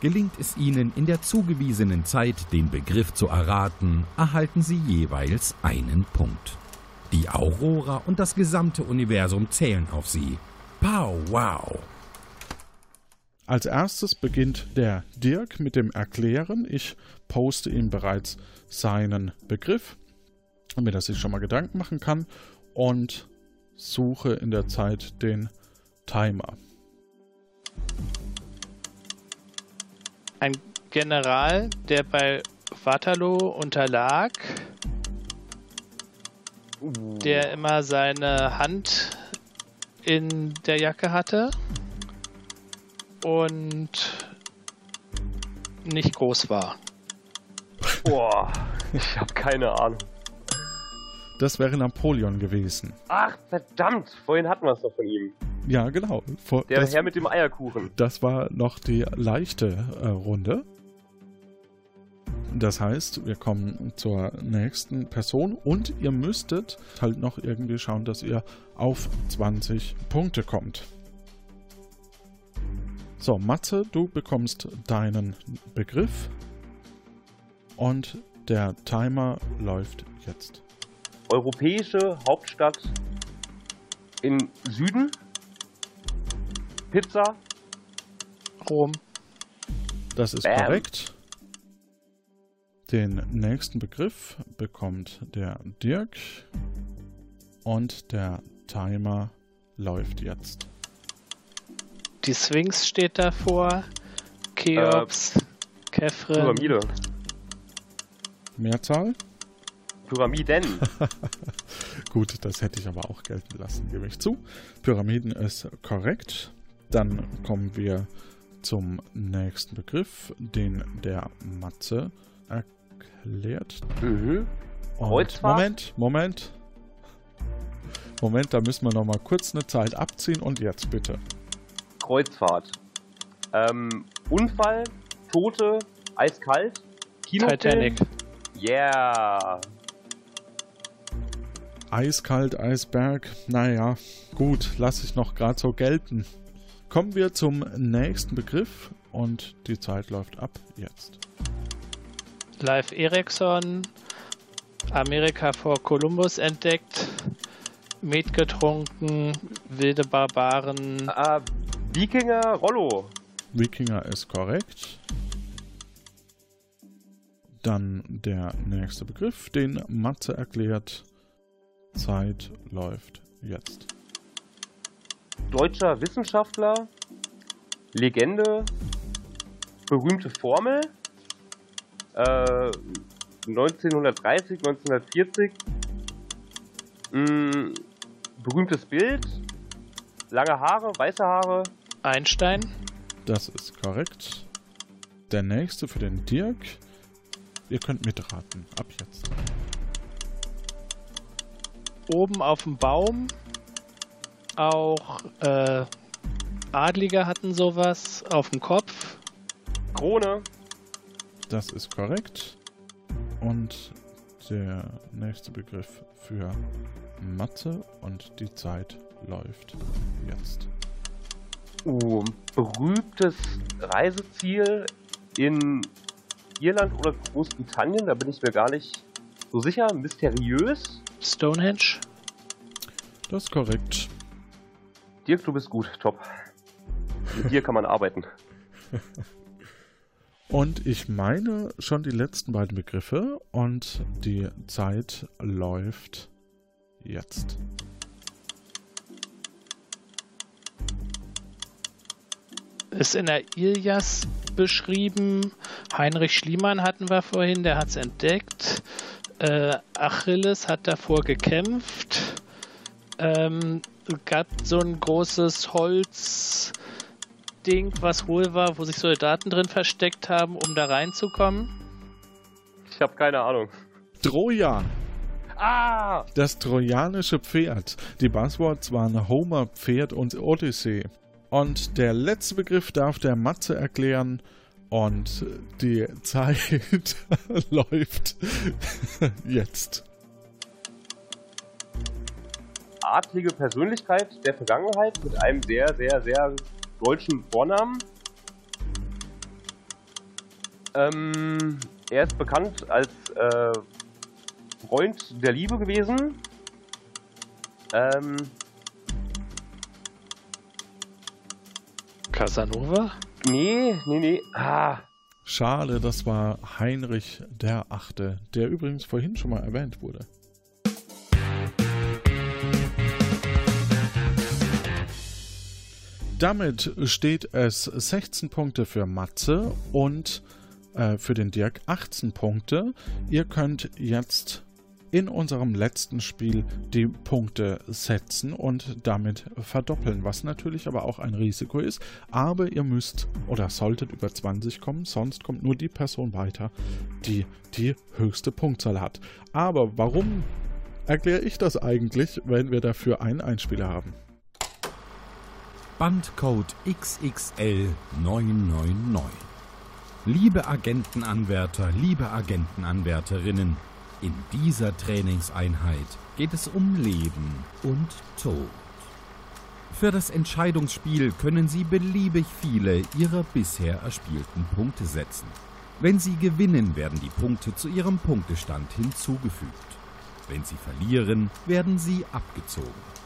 [SPEAKER 1] Gelingt es Ihnen in der zugewiesenen Zeit, den Begriff zu erraten, erhalten Sie jeweils einen Punkt. Die Aurora und das gesamte Universum zählen auf Sie. Pow wow!
[SPEAKER 2] Als erstes beginnt der Dirk mit dem Erklären. Ich poste ihm bereits seinen Begriff, damit er sich schon mal Gedanken machen kann und suche in der Zeit den Timer.
[SPEAKER 5] ein General, der bei Waterloo unterlag, der immer seine Hand in der Jacke hatte und nicht groß war.
[SPEAKER 4] Boah, ich habe keine Ahnung.
[SPEAKER 2] Das wäre Napoleon gewesen.
[SPEAKER 4] Ach, verdammt, vorhin hatten wir es doch von ihm.
[SPEAKER 2] Ja, genau.
[SPEAKER 4] Vor, Der das, Herr mit dem Eierkuchen.
[SPEAKER 2] Das war noch die leichte äh, Runde. Das heißt, wir kommen zur nächsten Person und ihr müsstet halt noch irgendwie schauen, dass ihr auf 20 Punkte kommt. So, Matze, du bekommst deinen Begriff und der Timer läuft jetzt.
[SPEAKER 4] Europäische Hauptstadt im Süden Pizza.
[SPEAKER 5] Rom.
[SPEAKER 2] Das ist Bam. korrekt. Den nächsten Begriff bekommt der Dirk. Und der Timer läuft jetzt.
[SPEAKER 5] Die Sphinx steht davor. Cheops, Kefren.
[SPEAKER 4] Pyramide.
[SPEAKER 2] Mehrzahl?
[SPEAKER 4] Pyramiden.
[SPEAKER 2] Gut, das hätte ich aber auch gelten lassen, gebe ich zu. Pyramiden ist korrekt. Dann kommen wir zum nächsten Begriff, den der Matze erklärt.
[SPEAKER 4] Mhm.
[SPEAKER 2] Moment, Moment. Moment, da müssen wir noch mal kurz eine Zeit abziehen und jetzt bitte.
[SPEAKER 4] Kreuzfahrt. Ähm, Unfall, Tote, eiskalt, Kinofilm.
[SPEAKER 5] Titanic.
[SPEAKER 4] Yeah.
[SPEAKER 2] Eiskalt, Eisberg. Naja, gut, lasse ich noch gerade so gelten. Kommen wir zum nächsten Begriff und die Zeit läuft ab jetzt.
[SPEAKER 5] Live Ericsson. Amerika vor Kolumbus entdeckt. Met getrunken. Wilde Barbaren.
[SPEAKER 4] Äh, Wikinger, Rollo.
[SPEAKER 2] Wikinger ist korrekt. Dann der nächste Begriff, den Matze erklärt. Zeit läuft jetzt.
[SPEAKER 4] Deutscher Wissenschaftler. Legende. Berühmte Formel. Äh, 1930, 1940. Mm, berühmtes Bild. Lange Haare, weiße Haare.
[SPEAKER 5] Einstein.
[SPEAKER 2] Das ist korrekt. Der nächste für den Dirk. Ihr könnt mitraten. Ab jetzt.
[SPEAKER 5] Oben auf dem Baum. Auch äh, Adlige hatten sowas auf dem Kopf.
[SPEAKER 4] Krone.
[SPEAKER 2] Das ist korrekt. Und der nächste Begriff für Mathe und die Zeit läuft jetzt.
[SPEAKER 4] Uh, berühmtes Reiseziel in Irland oder Großbritannien, da bin ich mir gar nicht so sicher. Mysteriös.
[SPEAKER 5] Stonehenge.
[SPEAKER 2] Das ist korrekt.
[SPEAKER 4] Dirk, du bist gut, top. Mit dir kann man arbeiten.
[SPEAKER 2] Und ich meine schon die letzten beiden Begriffe und die Zeit läuft jetzt.
[SPEAKER 5] Ist in der Ilias beschrieben. Heinrich Schliemann hatten wir vorhin, der hat es entdeckt. Äh, Achilles hat davor gekämpft. Ähm, gab so ein großes Holzding, was hohl war, wo sich Soldaten drin versteckt haben, um da reinzukommen.
[SPEAKER 4] Ich habe keine Ahnung.
[SPEAKER 2] Trojan.
[SPEAKER 4] Ah!
[SPEAKER 2] Das trojanische Pferd. Die Buzzwords waren Homer, Pferd und Odyssee. Und der letzte Begriff darf der Matze erklären. Und die Zeit läuft jetzt.
[SPEAKER 4] Adlige Persönlichkeit der Vergangenheit mit einem sehr, sehr, sehr deutschen Vornamen. Ähm, er ist bekannt als äh, Freund der Liebe gewesen. Ähm,
[SPEAKER 5] Casanova?
[SPEAKER 4] Nee, nee, nee. Ah,
[SPEAKER 2] Schade, das war Heinrich der Achte, der übrigens vorhin schon mal erwähnt wurde. Damit steht es 16 Punkte für Matze und äh, für den Dirk 18 Punkte. Ihr könnt jetzt in unserem letzten Spiel die Punkte setzen und damit verdoppeln, was natürlich aber auch ein Risiko ist. Aber ihr müsst oder solltet über 20 kommen, sonst kommt nur die Person weiter, die die höchste Punktzahl hat. Aber warum erkläre ich das eigentlich, wenn wir dafür einen Einspieler haben?
[SPEAKER 1] Bandcode XXL 999. Liebe Agentenanwärter, liebe Agentenanwärterinnen, in dieser Trainingseinheit geht es um Leben und Tod. Für das Entscheidungsspiel können Sie beliebig viele Ihrer bisher erspielten Punkte setzen. Wenn Sie gewinnen, werden die Punkte zu Ihrem Punktestand hinzugefügt. Wenn Sie verlieren, werden sie abgezogen.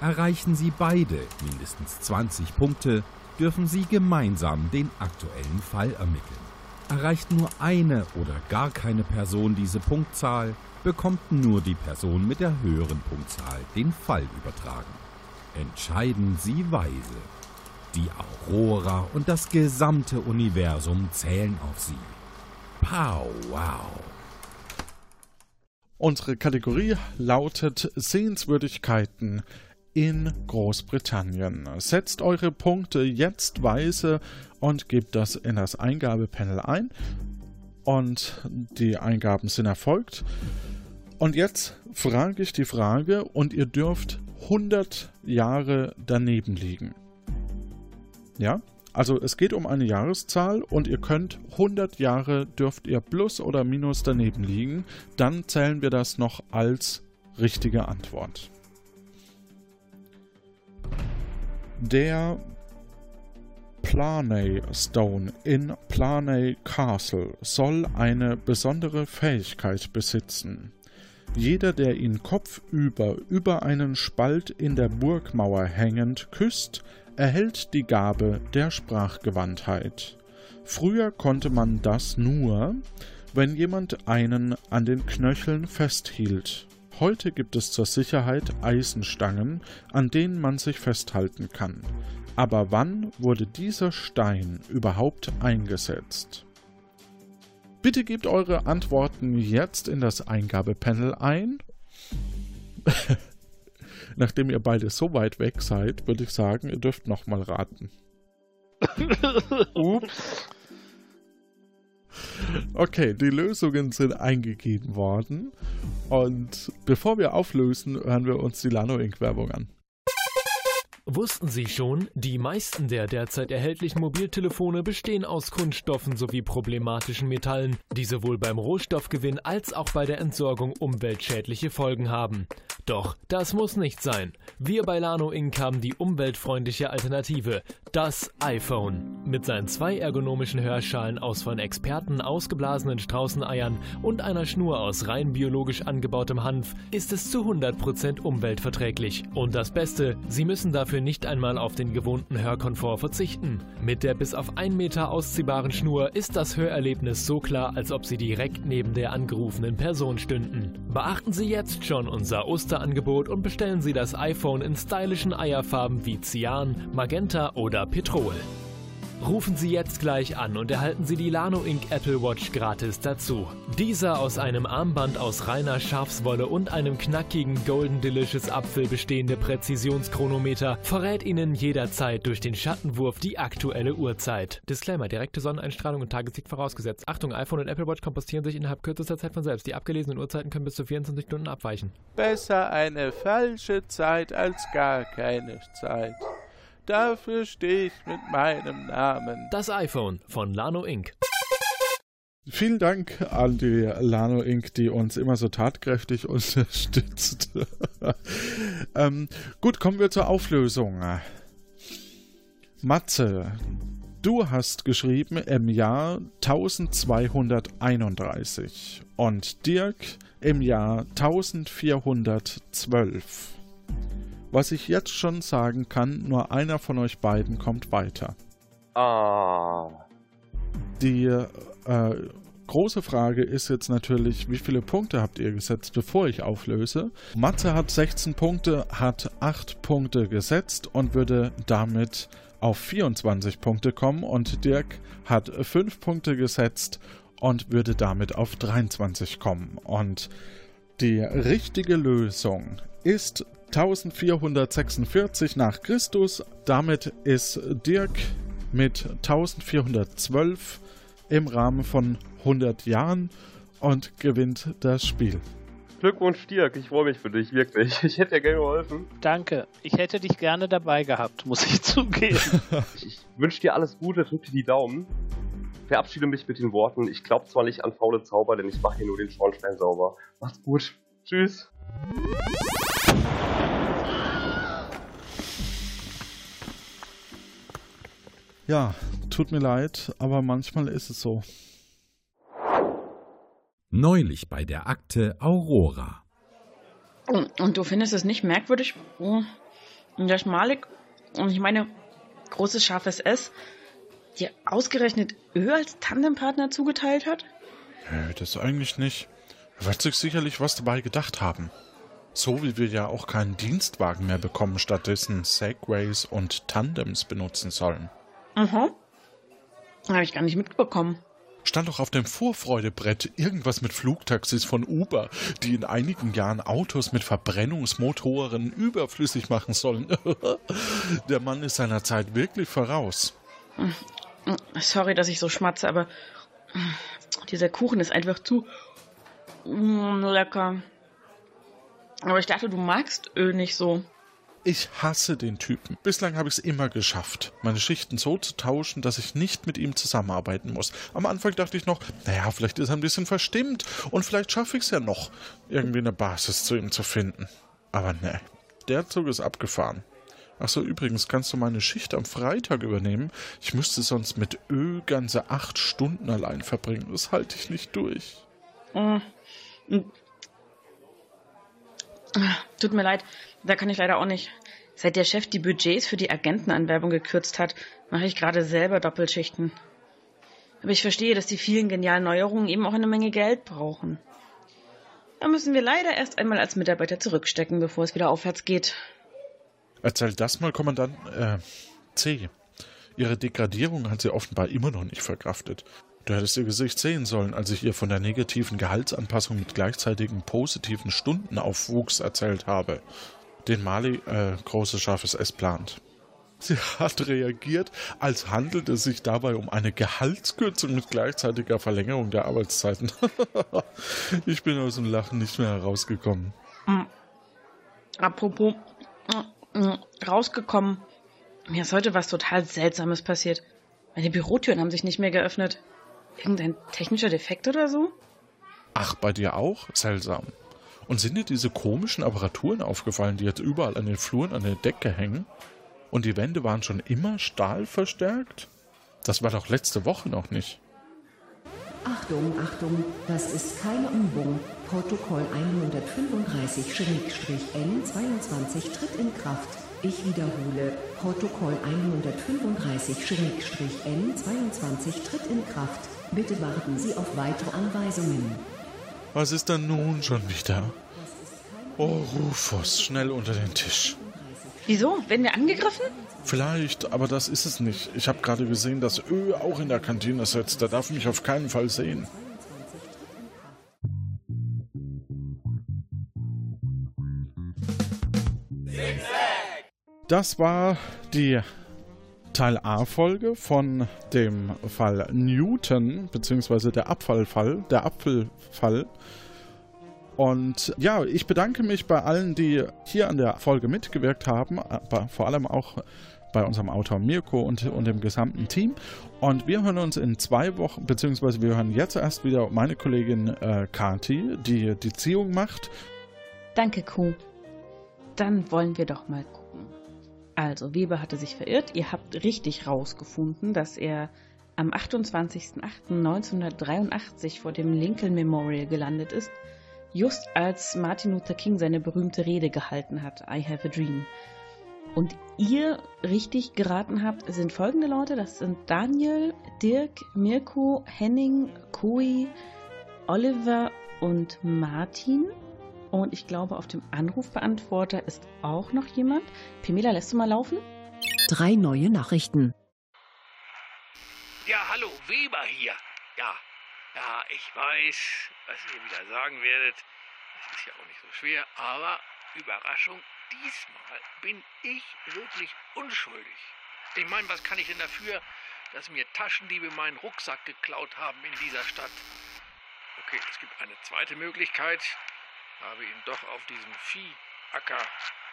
[SPEAKER 1] Erreichen Sie beide mindestens 20 Punkte, dürfen Sie gemeinsam den aktuellen Fall ermitteln. Erreicht nur eine oder gar keine Person diese Punktzahl, bekommt nur die Person mit der höheren Punktzahl den Fall übertragen. Entscheiden Sie weise. Die Aurora und das gesamte Universum zählen auf sie. Pow, wow.
[SPEAKER 2] Unsere Kategorie lautet Sehenswürdigkeiten in Großbritannien. Setzt eure Punkte jetzt weise und gebt das in das Eingabepanel ein. Und die Eingaben sind erfolgt. Und jetzt frage ich die Frage und ihr dürft 100 Jahre daneben liegen. Ja? Also es geht um eine Jahreszahl und ihr könnt 100 Jahre dürft ihr plus oder minus daneben liegen. Dann zählen wir das noch als richtige Antwort. Der Planey Stone in Planey Castle soll eine besondere Fähigkeit besitzen. Jeder, der ihn kopfüber über einen Spalt in der Burgmauer hängend küsst, erhält die Gabe der Sprachgewandtheit. Früher konnte man das nur, wenn jemand einen an den Knöcheln festhielt. Heute gibt es zur Sicherheit Eisenstangen, an denen man sich festhalten kann. Aber wann wurde dieser Stein überhaupt eingesetzt? Bitte gebt eure Antworten jetzt in das Eingabepanel ein. Nachdem ihr beide so weit weg seid, würde ich sagen, ihr dürft nochmal raten.
[SPEAKER 5] Ups.
[SPEAKER 2] Okay, die Lösungen sind eingegeben worden. Und bevor wir auflösen, hören wir uns die Lano Inc. Werbung an.
[SPEAKER 11] Wussten Sie schon, die meisten der derzeit erhältlichen Mobiltelefone bestehen aus Kunststoffen sowie problematischen Metallen, die sowohl beim Rohstoffgewinn als auch bei der Entsorgung umweltschädliche Folgen haben. Doch das muss nicht sein. Wir bei Lano Inc. haben die umweltfreundliche Alternative, das iPhone. Mit seinen zwei ergonomischen Hörschalen aus von Experten ausgeblasenen Straußeneiern und einer Schnur aus rein biologisch angebautem Hanf ist es zu 100% umweltverträglich. Und das Beste, Sie müssen dafür nicht einmal auf den gewohnten Hörkomfort verzichten. Mit der bis auf 1 Meter ausziehbaren Schnur ist das Hörerlebnis so klar, als ob Sie direkt neben der angerufenen Person stünden. Beachten Sie jetzt schon unser Osterangebot und bestellen Sie das iPhone in stylischen Eierfarben wie Cyan, Magenta oder Petrol. Rufen Sie jetzt gleich an und erhalten Sie die Lano Inc. Apple Watch gratis dazu. Dieser aus einem Armband aus reiner Schafswolle und einem knackigen Golden Delicious Apfel bestehende Präzisionschronometer verrät Ihnen jederzeit durch den Schattenwurf die aktuelle Uhrzeit. Disclaimer: direkte Sonneneinstrahlung und Tageslicht vorausgesetzt. Achtung, iPhone und Apple Watch kompostieren sich innerhalb kürzester Zeit von selbst. Die abgelesenen Uhrzeiten können bis zu 24 Stunden abweichen.
[SPEAKER 12] Besser eine falsche Zeit als gar keine Zeit. Dafür stehe ich mit meinem Namen.
[SPEAKER 11] Das iPhone von Lano Inc.
[SPEAKER 2] Vielen Dank an die Lano Inc., die uns immer so tatkräftig unterstützt. ähm, gut, kommen wir zur Auflösung. Matze, du hast geschrieben im Jahr 1231 und Dirk im Jahr 1412. Was ich jetzt schon sagen kann, nur einer von euch beiden kommt weiter.
[SPEAKER 4] Ah.
[SPEAKER 2] Die äh, große Frage ist jetzt natürlich, wie viele Punkte habt ihr gesetzt, bevor ich auflöse? Matze hat 16 Punkte, hat 8 Punkte gesetzt und würde damit auf 24 Punkte kommen und Dirk hat 5 Punkte gesetzt und würde damit auf 23 kommen. Und die richtige Lösung ist 1446 nach Christus. Damit ist Dirk mit 1412 im Rahmen von 100 Jahren und gewinnt das Spiel.
[SPEAKER 4] Glückwunsch, Dirk. Ich freue mich für dich, wirklich. Ich hätte dir gerne geholfen.
[SPEAKER 5] Danke. Ich hätte dich gerne dabei gehabt, muss ich zugeben.
[SPEAKER 4] ich wünsche dir alles Gute, drück dir die Daumen. Verabschiede mich mit den Worten, ich glaube zwar nicht an faule Zauber, denn ich mache hier nur den Schornstein sauber. Macht's gut. Tschüss.
[SPEAKER 2] Ja, tut mir leid, aber manchmal ist es so.
[SPEAKER 1] Neulich bei der Akte Aurora.
[SPEAKER 13] Und du findest es nicht merkwürdig, dass Malik, und ich meine großes scharfes S, dir ausgerechnet Ö als Tandempartner zugeteilt hat?
[SPEAKER 2] Nö, das eigentlich nicht. Er wird sich sicherlich was dabei gedacht haben. So wie wir ja auch keinen Dienstwagen mehr bekommen, stattdessen Segways und Tandems benutzen sollen.
[SPEAKER 13] Aha. Habe ich gar nicht mitbekommen.
[SPEAKER 2] Stand doch auf dem Vorfreudebrett irgendwas mit Flugtaxis von Uber, die in einigen Jahren Autos mit Verbrennungsmotoren überflüssig machen sollen. Der Mann ist seiner Zeit wirklich voraus.
[SPEAKER 13] Sorry, dass ich so schmatze, aber dieser Kuchen ist einfach zu mm, lecker. Aber ich dachte, du magst Öl nicht so.
[SPEAKER 2] Ich hasse den Typen. Bislang habe ich es immer geschafft, meine Schichten so zu tauschen, dass ich nicht mit ihm zusammenarbeiten muss. Am Anfang dachte ich noch, naja, vielleicht ist er ein bisschen verstimmt und vielleicht schaffe ich es ja noch, irgendwie eine Basis zu ihm zu finden. Aber ne, der Zug ist abgefahren. Achso, übrigens, kannst du meine Schicht am Freitag übernehmen? Ich müsste sonst mit Ö ganze acht Stunden allein verbringen. Das halte ich nicht durch.
[SPEAKER 13] Mm. Tut mir leid, da kann ich leider auch nicht. Seit der Chef die Budgets für die Agentenanwerbung gekürzt hat, mache ich gerade selber Doppelschichten. Aber ich verstehe, dass die vielen genialen Neuerungen eben auch eine Menge Geld brauchen. Da müssen wir leider erst einmal als Mitarbeiter zurückstecken, bevor es wieder aufwärts geht.
[SPEAKER 2] Erzähl das mal, Kommandant äh, C. Ihre Degradierung hat sie offenbar immer noch nicht verkraftet. Du hättest ihr Gesicht sehen sollen, als ich ihr von der negativen Gehaltsanpassung mit gleichzeitigen positiven Stundenaufwuchs erzählt habe, den Mali äh, großes scharfes S plant. Sie hat reagiert, als handelt es sich dabei um eine Gehaltskürzung mit gleichzeitiger Verlängerung der Arbeitszeiten. ich bin aus dem Lachen nicht mehr herausgekommen.
[SPEAKER 13] Mhm. Apropos mhm, rausgekommen. Mir ist heute was total Seltsames passiert. Meine Bürotüren haben sich nicht mehr geöffnet. Irgendein technischer Defekt oder so?
[SPEAKER 2] Ach, bei dir auch? Seltsam. Und sind dir diese komischen Apparaturen aufgefallen, die jetzt überall an den Fluren an der Decke hängen? Und die Wände waren schon immer stahlverstärkt? Das war doch letzte Woche noch nicht.
[SPEAKER 3] Achtung, Achtung, das ist keine Übung. Protokoll 135-N22 tritt in Kraft. Ich wiederhole, Protokoll 135-N22 tritt in Kraft. Bitte warten Sie auf weitere Anweisungen.
[SPEAKER 2] Was ist denn nun schon wieder? Oh, Rufus, schnell unter den Tisch.
[SPEAKER 13] Wieso? Werden wir angegriffen?
[SPEAKER 2] Vielleicht, aber das ist es nicht. Ich habe gerade gesehen, dass Ö auch in der Kantine sitzt. Der darf mich auf keinen Fall sehen. Das war die Teil A-Folge von dem Fall Newton, beziehungsweise der Abfallfall, der Apfelfall. Und ja, ich bedanke mich bei allen, die hier an der Folge mitgewirkt haben, aber vor allem auch bei unserem Autor Mirko und, und dem gesamten Team. Und wir hören uns in zwei Wochen, beziehungsweise wir hören jetzt erst wieder meine Kollegin äh, Kati, die die Ziehung macht.
[SPEAKER 13] Danke, Kuh. Dann wollen wir doch mal. Also, Weber hatte sich verirrt. Ihr habt richtig rausgefunden, dass er am 28.08.1983 vor dem Lincoln Memorial gelandet ist, just als Martin Luther King seine berühmte Rede gehalten hat, I Have a Dream. Und ihr richtig geraten habt, sind folgende Leute. Das sind Daniel, Dirk, Mirko, Henning, Koi, Oliver und Martin. Und ich glaube, auf dem Anrufbeantworter ist auch noch jemand. Pamela, lässt du mal laufen?
[SPEAKER 3] Drei neue Nachrichten.
[SPEAKER 14] Ja, hallo, Weber hier. Ja, ja, ich weiß, was ihr wieder sagen werdet. Es ist ja auch nicht so schwer, aber Überraschung, diesmal bin ich wirklich unschuldig. Ich meine, was kann ich denn dafür, dass mir Taschendiebe meinen Rucksack geklaut haben in dieser Stadt? Okay, es gibt eine zweite Möglichkeit. Habe ihn doch auf diesem Viehacker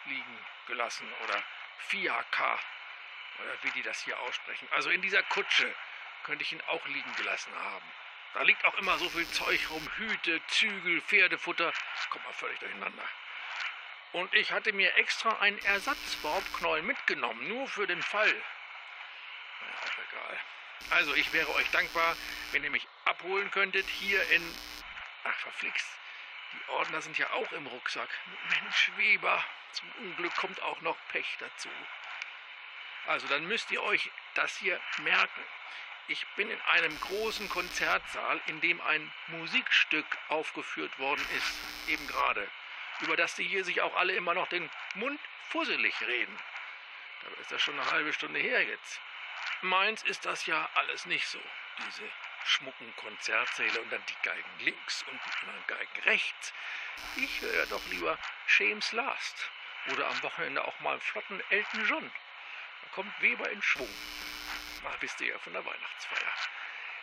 [SPEAKER 14] liegen gelassen oder Viehhacker oder wie die das hier aussprechen. Also in dieser Kutsche könnte ich ihn auch liegen gelassen haben. Da liegt auch immer so viel Zeug rum, Hüte, Zügel, Pferdefutter, kommt mal völlig durcheinander. Und ich hatte mir extra einen Ersatzbaubknäuel mitgenommen, nur für den Fall. Naja, auch egal. Also, ich wäre euch dankbar, wenn ihr mich abholen könntet hier in. Ach, verflixt. Die Ordner sind ja auch im Rucksack. Mensch, Weber. Zum Unglück kommt auch noch Pech dazu. Also, dann müsst ihr euch das hier merken. Ich bin in einem großen Konzertsaal, in dem ein Musikstück aufgeführt worden ist, eben gerade. über das die hier sich auch alle immer noch den Mund fusselig reden. Dabei ist das schon eine halbe Stunde her jetzt. Meins ist das ja alles nicht so. Diese schmucken Konzertsäle und dann die Geigen links und die anderen Geigen rechts. Ich höre ja doch lieber Shames Last oder am Wochenende auch mal einen flotten Elton John. Da kommt Weber in Schwung. Mal wisst ihr ja von der Weihnachtsfeier.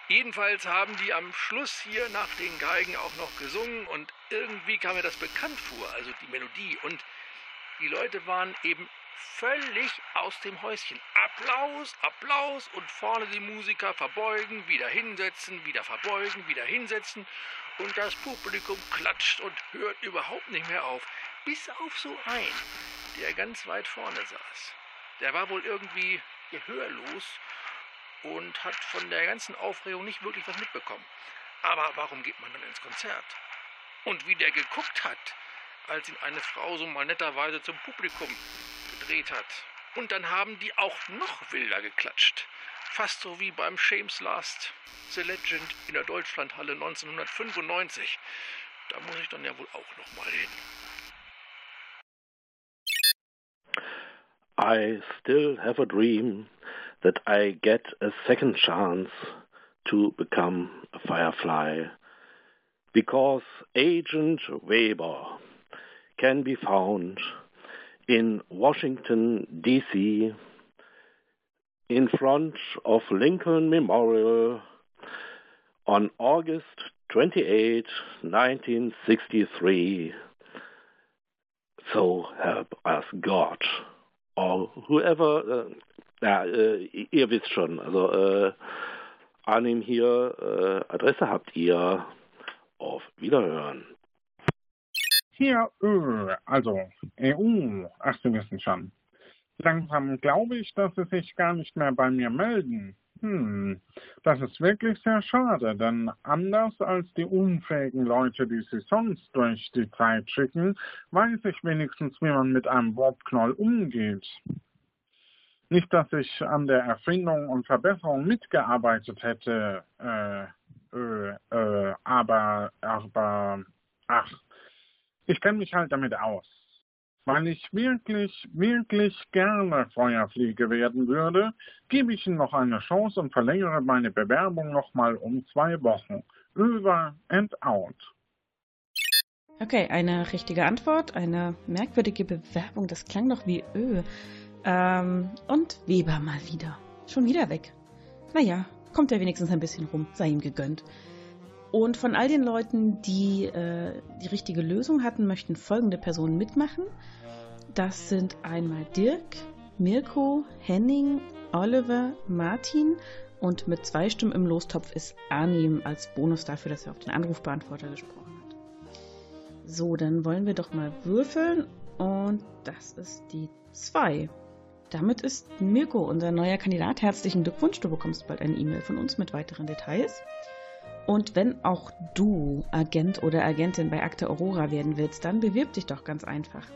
[SPEAKER 14] Jedenfalls haben die am Schluss hier nach den Geigen auch noch gesungen und irgendwie kam mir das bekannt vor, also die Melodie. Und die Leute waren eben völlig aus dem Häuschen. Applaus, Applaus und vorne die Musiker verbeugen, wieder hinsetzen, wieder verbeugen, wieder hinsetzen und das Publikum klatscht und hört überhaupt nicht mehr auf. Bis auf so einen, der ganz weit vorne saß. Der war wohl irgendwie gehörlos und hat von der ganzen Aufregung nicht wirklich was mitbekommen. Aber warum geht man dann ins Konzert? Und wie der geguckt hat, als ihn eine Frau so mal netterweise zum Publikum gedreht hat. Und dann haben die auch noch wilder geklatscht. Fast so wie beim Shames Last The Legend in der Deutschlandhalle 1995. Da muss ich dann ja wohl auch noch mal hin.
[SPEAKER 15] I still have a dream that I get a second chance to become a firefly because Agent Weber can be found in Washington, D.C., in front of Lincoln Memorial on August 28, 1963. So help us God. Or whoever, uh, ja, äh, ihr wisst schon, also äh, Arnim hier, äh, Adresse habt ihr. Auf Wiederhören.
[SPEAKER 16] Hier, Ö, also EU, ach, Sie wissen schon. Langsam glaube ich, dass Sie sich gar nicht mehr bei mir melden. Hm, das ist wirklich sehr schade, denn anders als die unfähigen Leute, die Sie sonst durch die Zeit schicken, weiß ich wenigstens, wie man mit einem Warpknoll umgeht. Nicht, dass ich an der Erfindung und Verbesserung mitgearbeitet hätte, äh, äh, äh, aber, aber, ach, ich kenne mich halt damit aus. Weil ich wirklich, wirklich gerne Feuerfliege werden würde, gebe ich Ihnen noch eine Chance und verlängere meine Bewerbung nochmal um zwei Wochen. Über and out.
[SPEAKER 13] Okay, eine richtige Antwort, eine merkwürdige Bewerbung, das klang doch wie Ö. Ähm, und Weber mal wieder. Schon wieder weg. Naja, kommt er wenigstens ein bisschen rum, sei ihm gegönnt. Und von all den Leuten, die äh, die richtige Lösung hatten, möchten folgende Personen mitmachen. Das sind einmal Dirk, Mirko, Henning, Oliver, Martin und mit zwei Stimmen im Lostopf ist Arnim als Bonus dafür, dass er auf den Anrufbeantworter gesprochen hat. So, dann wollen wir doch mal würfeln und das ist die 2. Damit ist Mirko unser neuer Kandidat. Herzlichen Glückwunsch, du bekommst bald eine E-Mail von uns mit weiteren Details. Und wenn auch du Agent oder Agentin bei Akte Aurora werden willst, dann bewirb dich doch ganz einfach.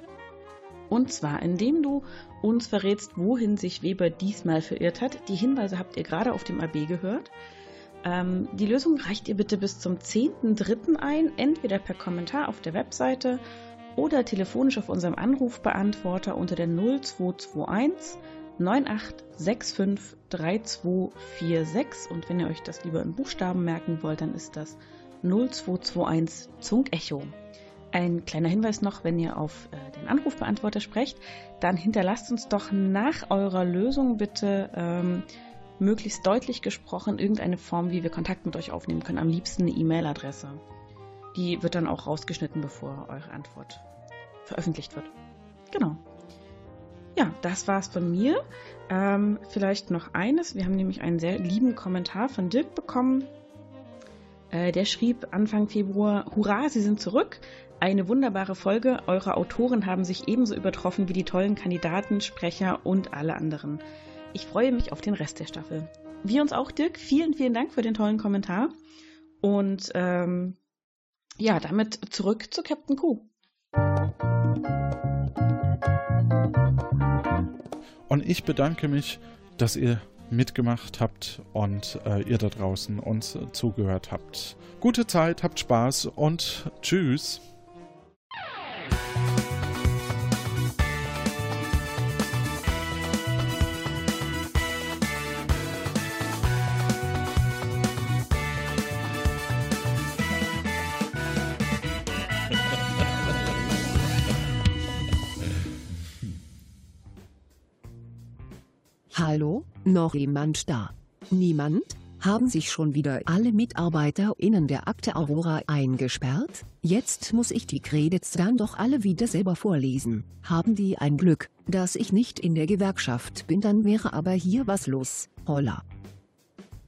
[SPEAKER 13] Und zwar, indem du uns verrätst, wohin sich Weber diesmal verirrt hat. Die Hinweise habt ihr gerade auf dem AB gehört. Ähm, die Lösung reicht ihr bitte bis zum 10.3. ein, entweder per Kommentar auf der Webseite oder telefonisch auf unserem Anrufbeantworter unter der 0221 9865 3246 und wenn ihr euch das lieber in Buchstaben merken wollt, dann ist das 0221 Zunk Echo. Ein kleiner Hinweis noch, wenn ihr auf äh, den Anrufbeantworter sprecht, dann hinterlasst uns doch nach eurer Lösung bitte ähm, möglichst deutlich gesprochen irgendeine Form, wie wir Kontakt mit euch aufnehmen können. Am liebsten eine E-Mail-Adresse. Die wird dann auch rausgeschnitten, bevor eure Antwort veröffentlicht wird. Genau. Ja, das war's von mir. Ähm, vielleicht noch eines. Wir haben nämlich einen sehr lieben Kommentar von Dirk bekommen. Äh, der schrieb Anfang Februar, Hurra, Sie sind zurück. Eine wunderbare Folge. Eure Autoren haben sich ebenso übertroffen wie die tollen Kandidaten, Sprecher und alle anderen. Ich freue mich auf den Rest der Staffel. Wir uns auch, Dirk. Vielen, vielen Dank für den tollen Kommentar. Und ähm, ja, damit zurück zu Captain Q.
[SPEAKER 2] Und ich bedanke mich, dass ihr mitgemacht habt und äh, ihr da draußen uns äh, zugehört habt. Gute Zeit, habt Spaß und tschüss.
[SPEAKER 3] Hallo, noch jemand da? Niemand? Haben sich schon wieder alle MitarbeiterInnen der Akte Aurora eingesperrt? Jetzt muss ich die Credits dann doch alle wieder selber vorlesen. Haben die ein Glück, dass ich nicht in der Gewerkschaft bin, dann wäre aber hier was los. Holla.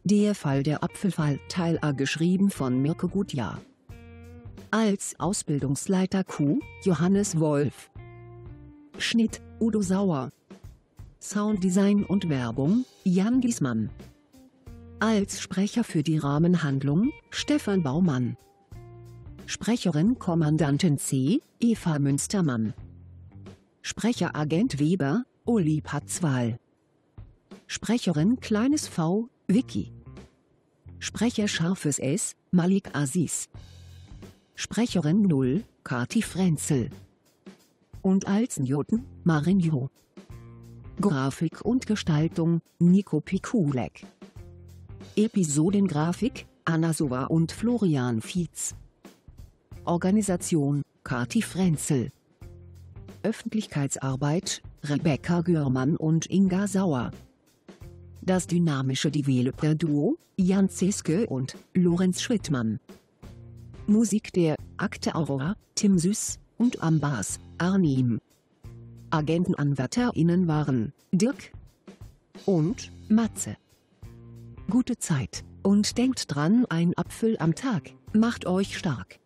[SPEAKER 3] Der Fall der Apfelfall Teil A geschrieben von Mirko Gutjahr. Als Ausbildungsleiter Q, Johannes Wolf. Schnitt, Udo Sauer. Sounddesign und Werbung, Jan Giesmann. Als Sprecher für die Rahmenhandlung, Stefan Baumann. Sprecherin Kommandantin C, Eva Münstermann. Sprecher Agent Weber, Uli Patzwal. Sprecherin Kleines V, Vicky. Sprecher Scharfes S, Malik Aziz. Sprecherin 0, Kati Frenzel. Und als Newton, Marinho. Grafik und Gestaltung, Nico Pikulek. Episodengrafik, Anna Sova und Florian Fietz. Organisation, Kati Frenzel. Öffentlichkeitsarbeit, Rebecca Görmann und Inga Sauer. Das dynamische Developer-Duo, Jan Zeske und Lorenz Schwittmann. Musik der Akte Aurora, Tim Süß und am Bass, Arnim. AgentenanwärterInnen waren Dirk und Matze. Gute Zeit und denkt dran, ein Apfel am Tag macht euch stark.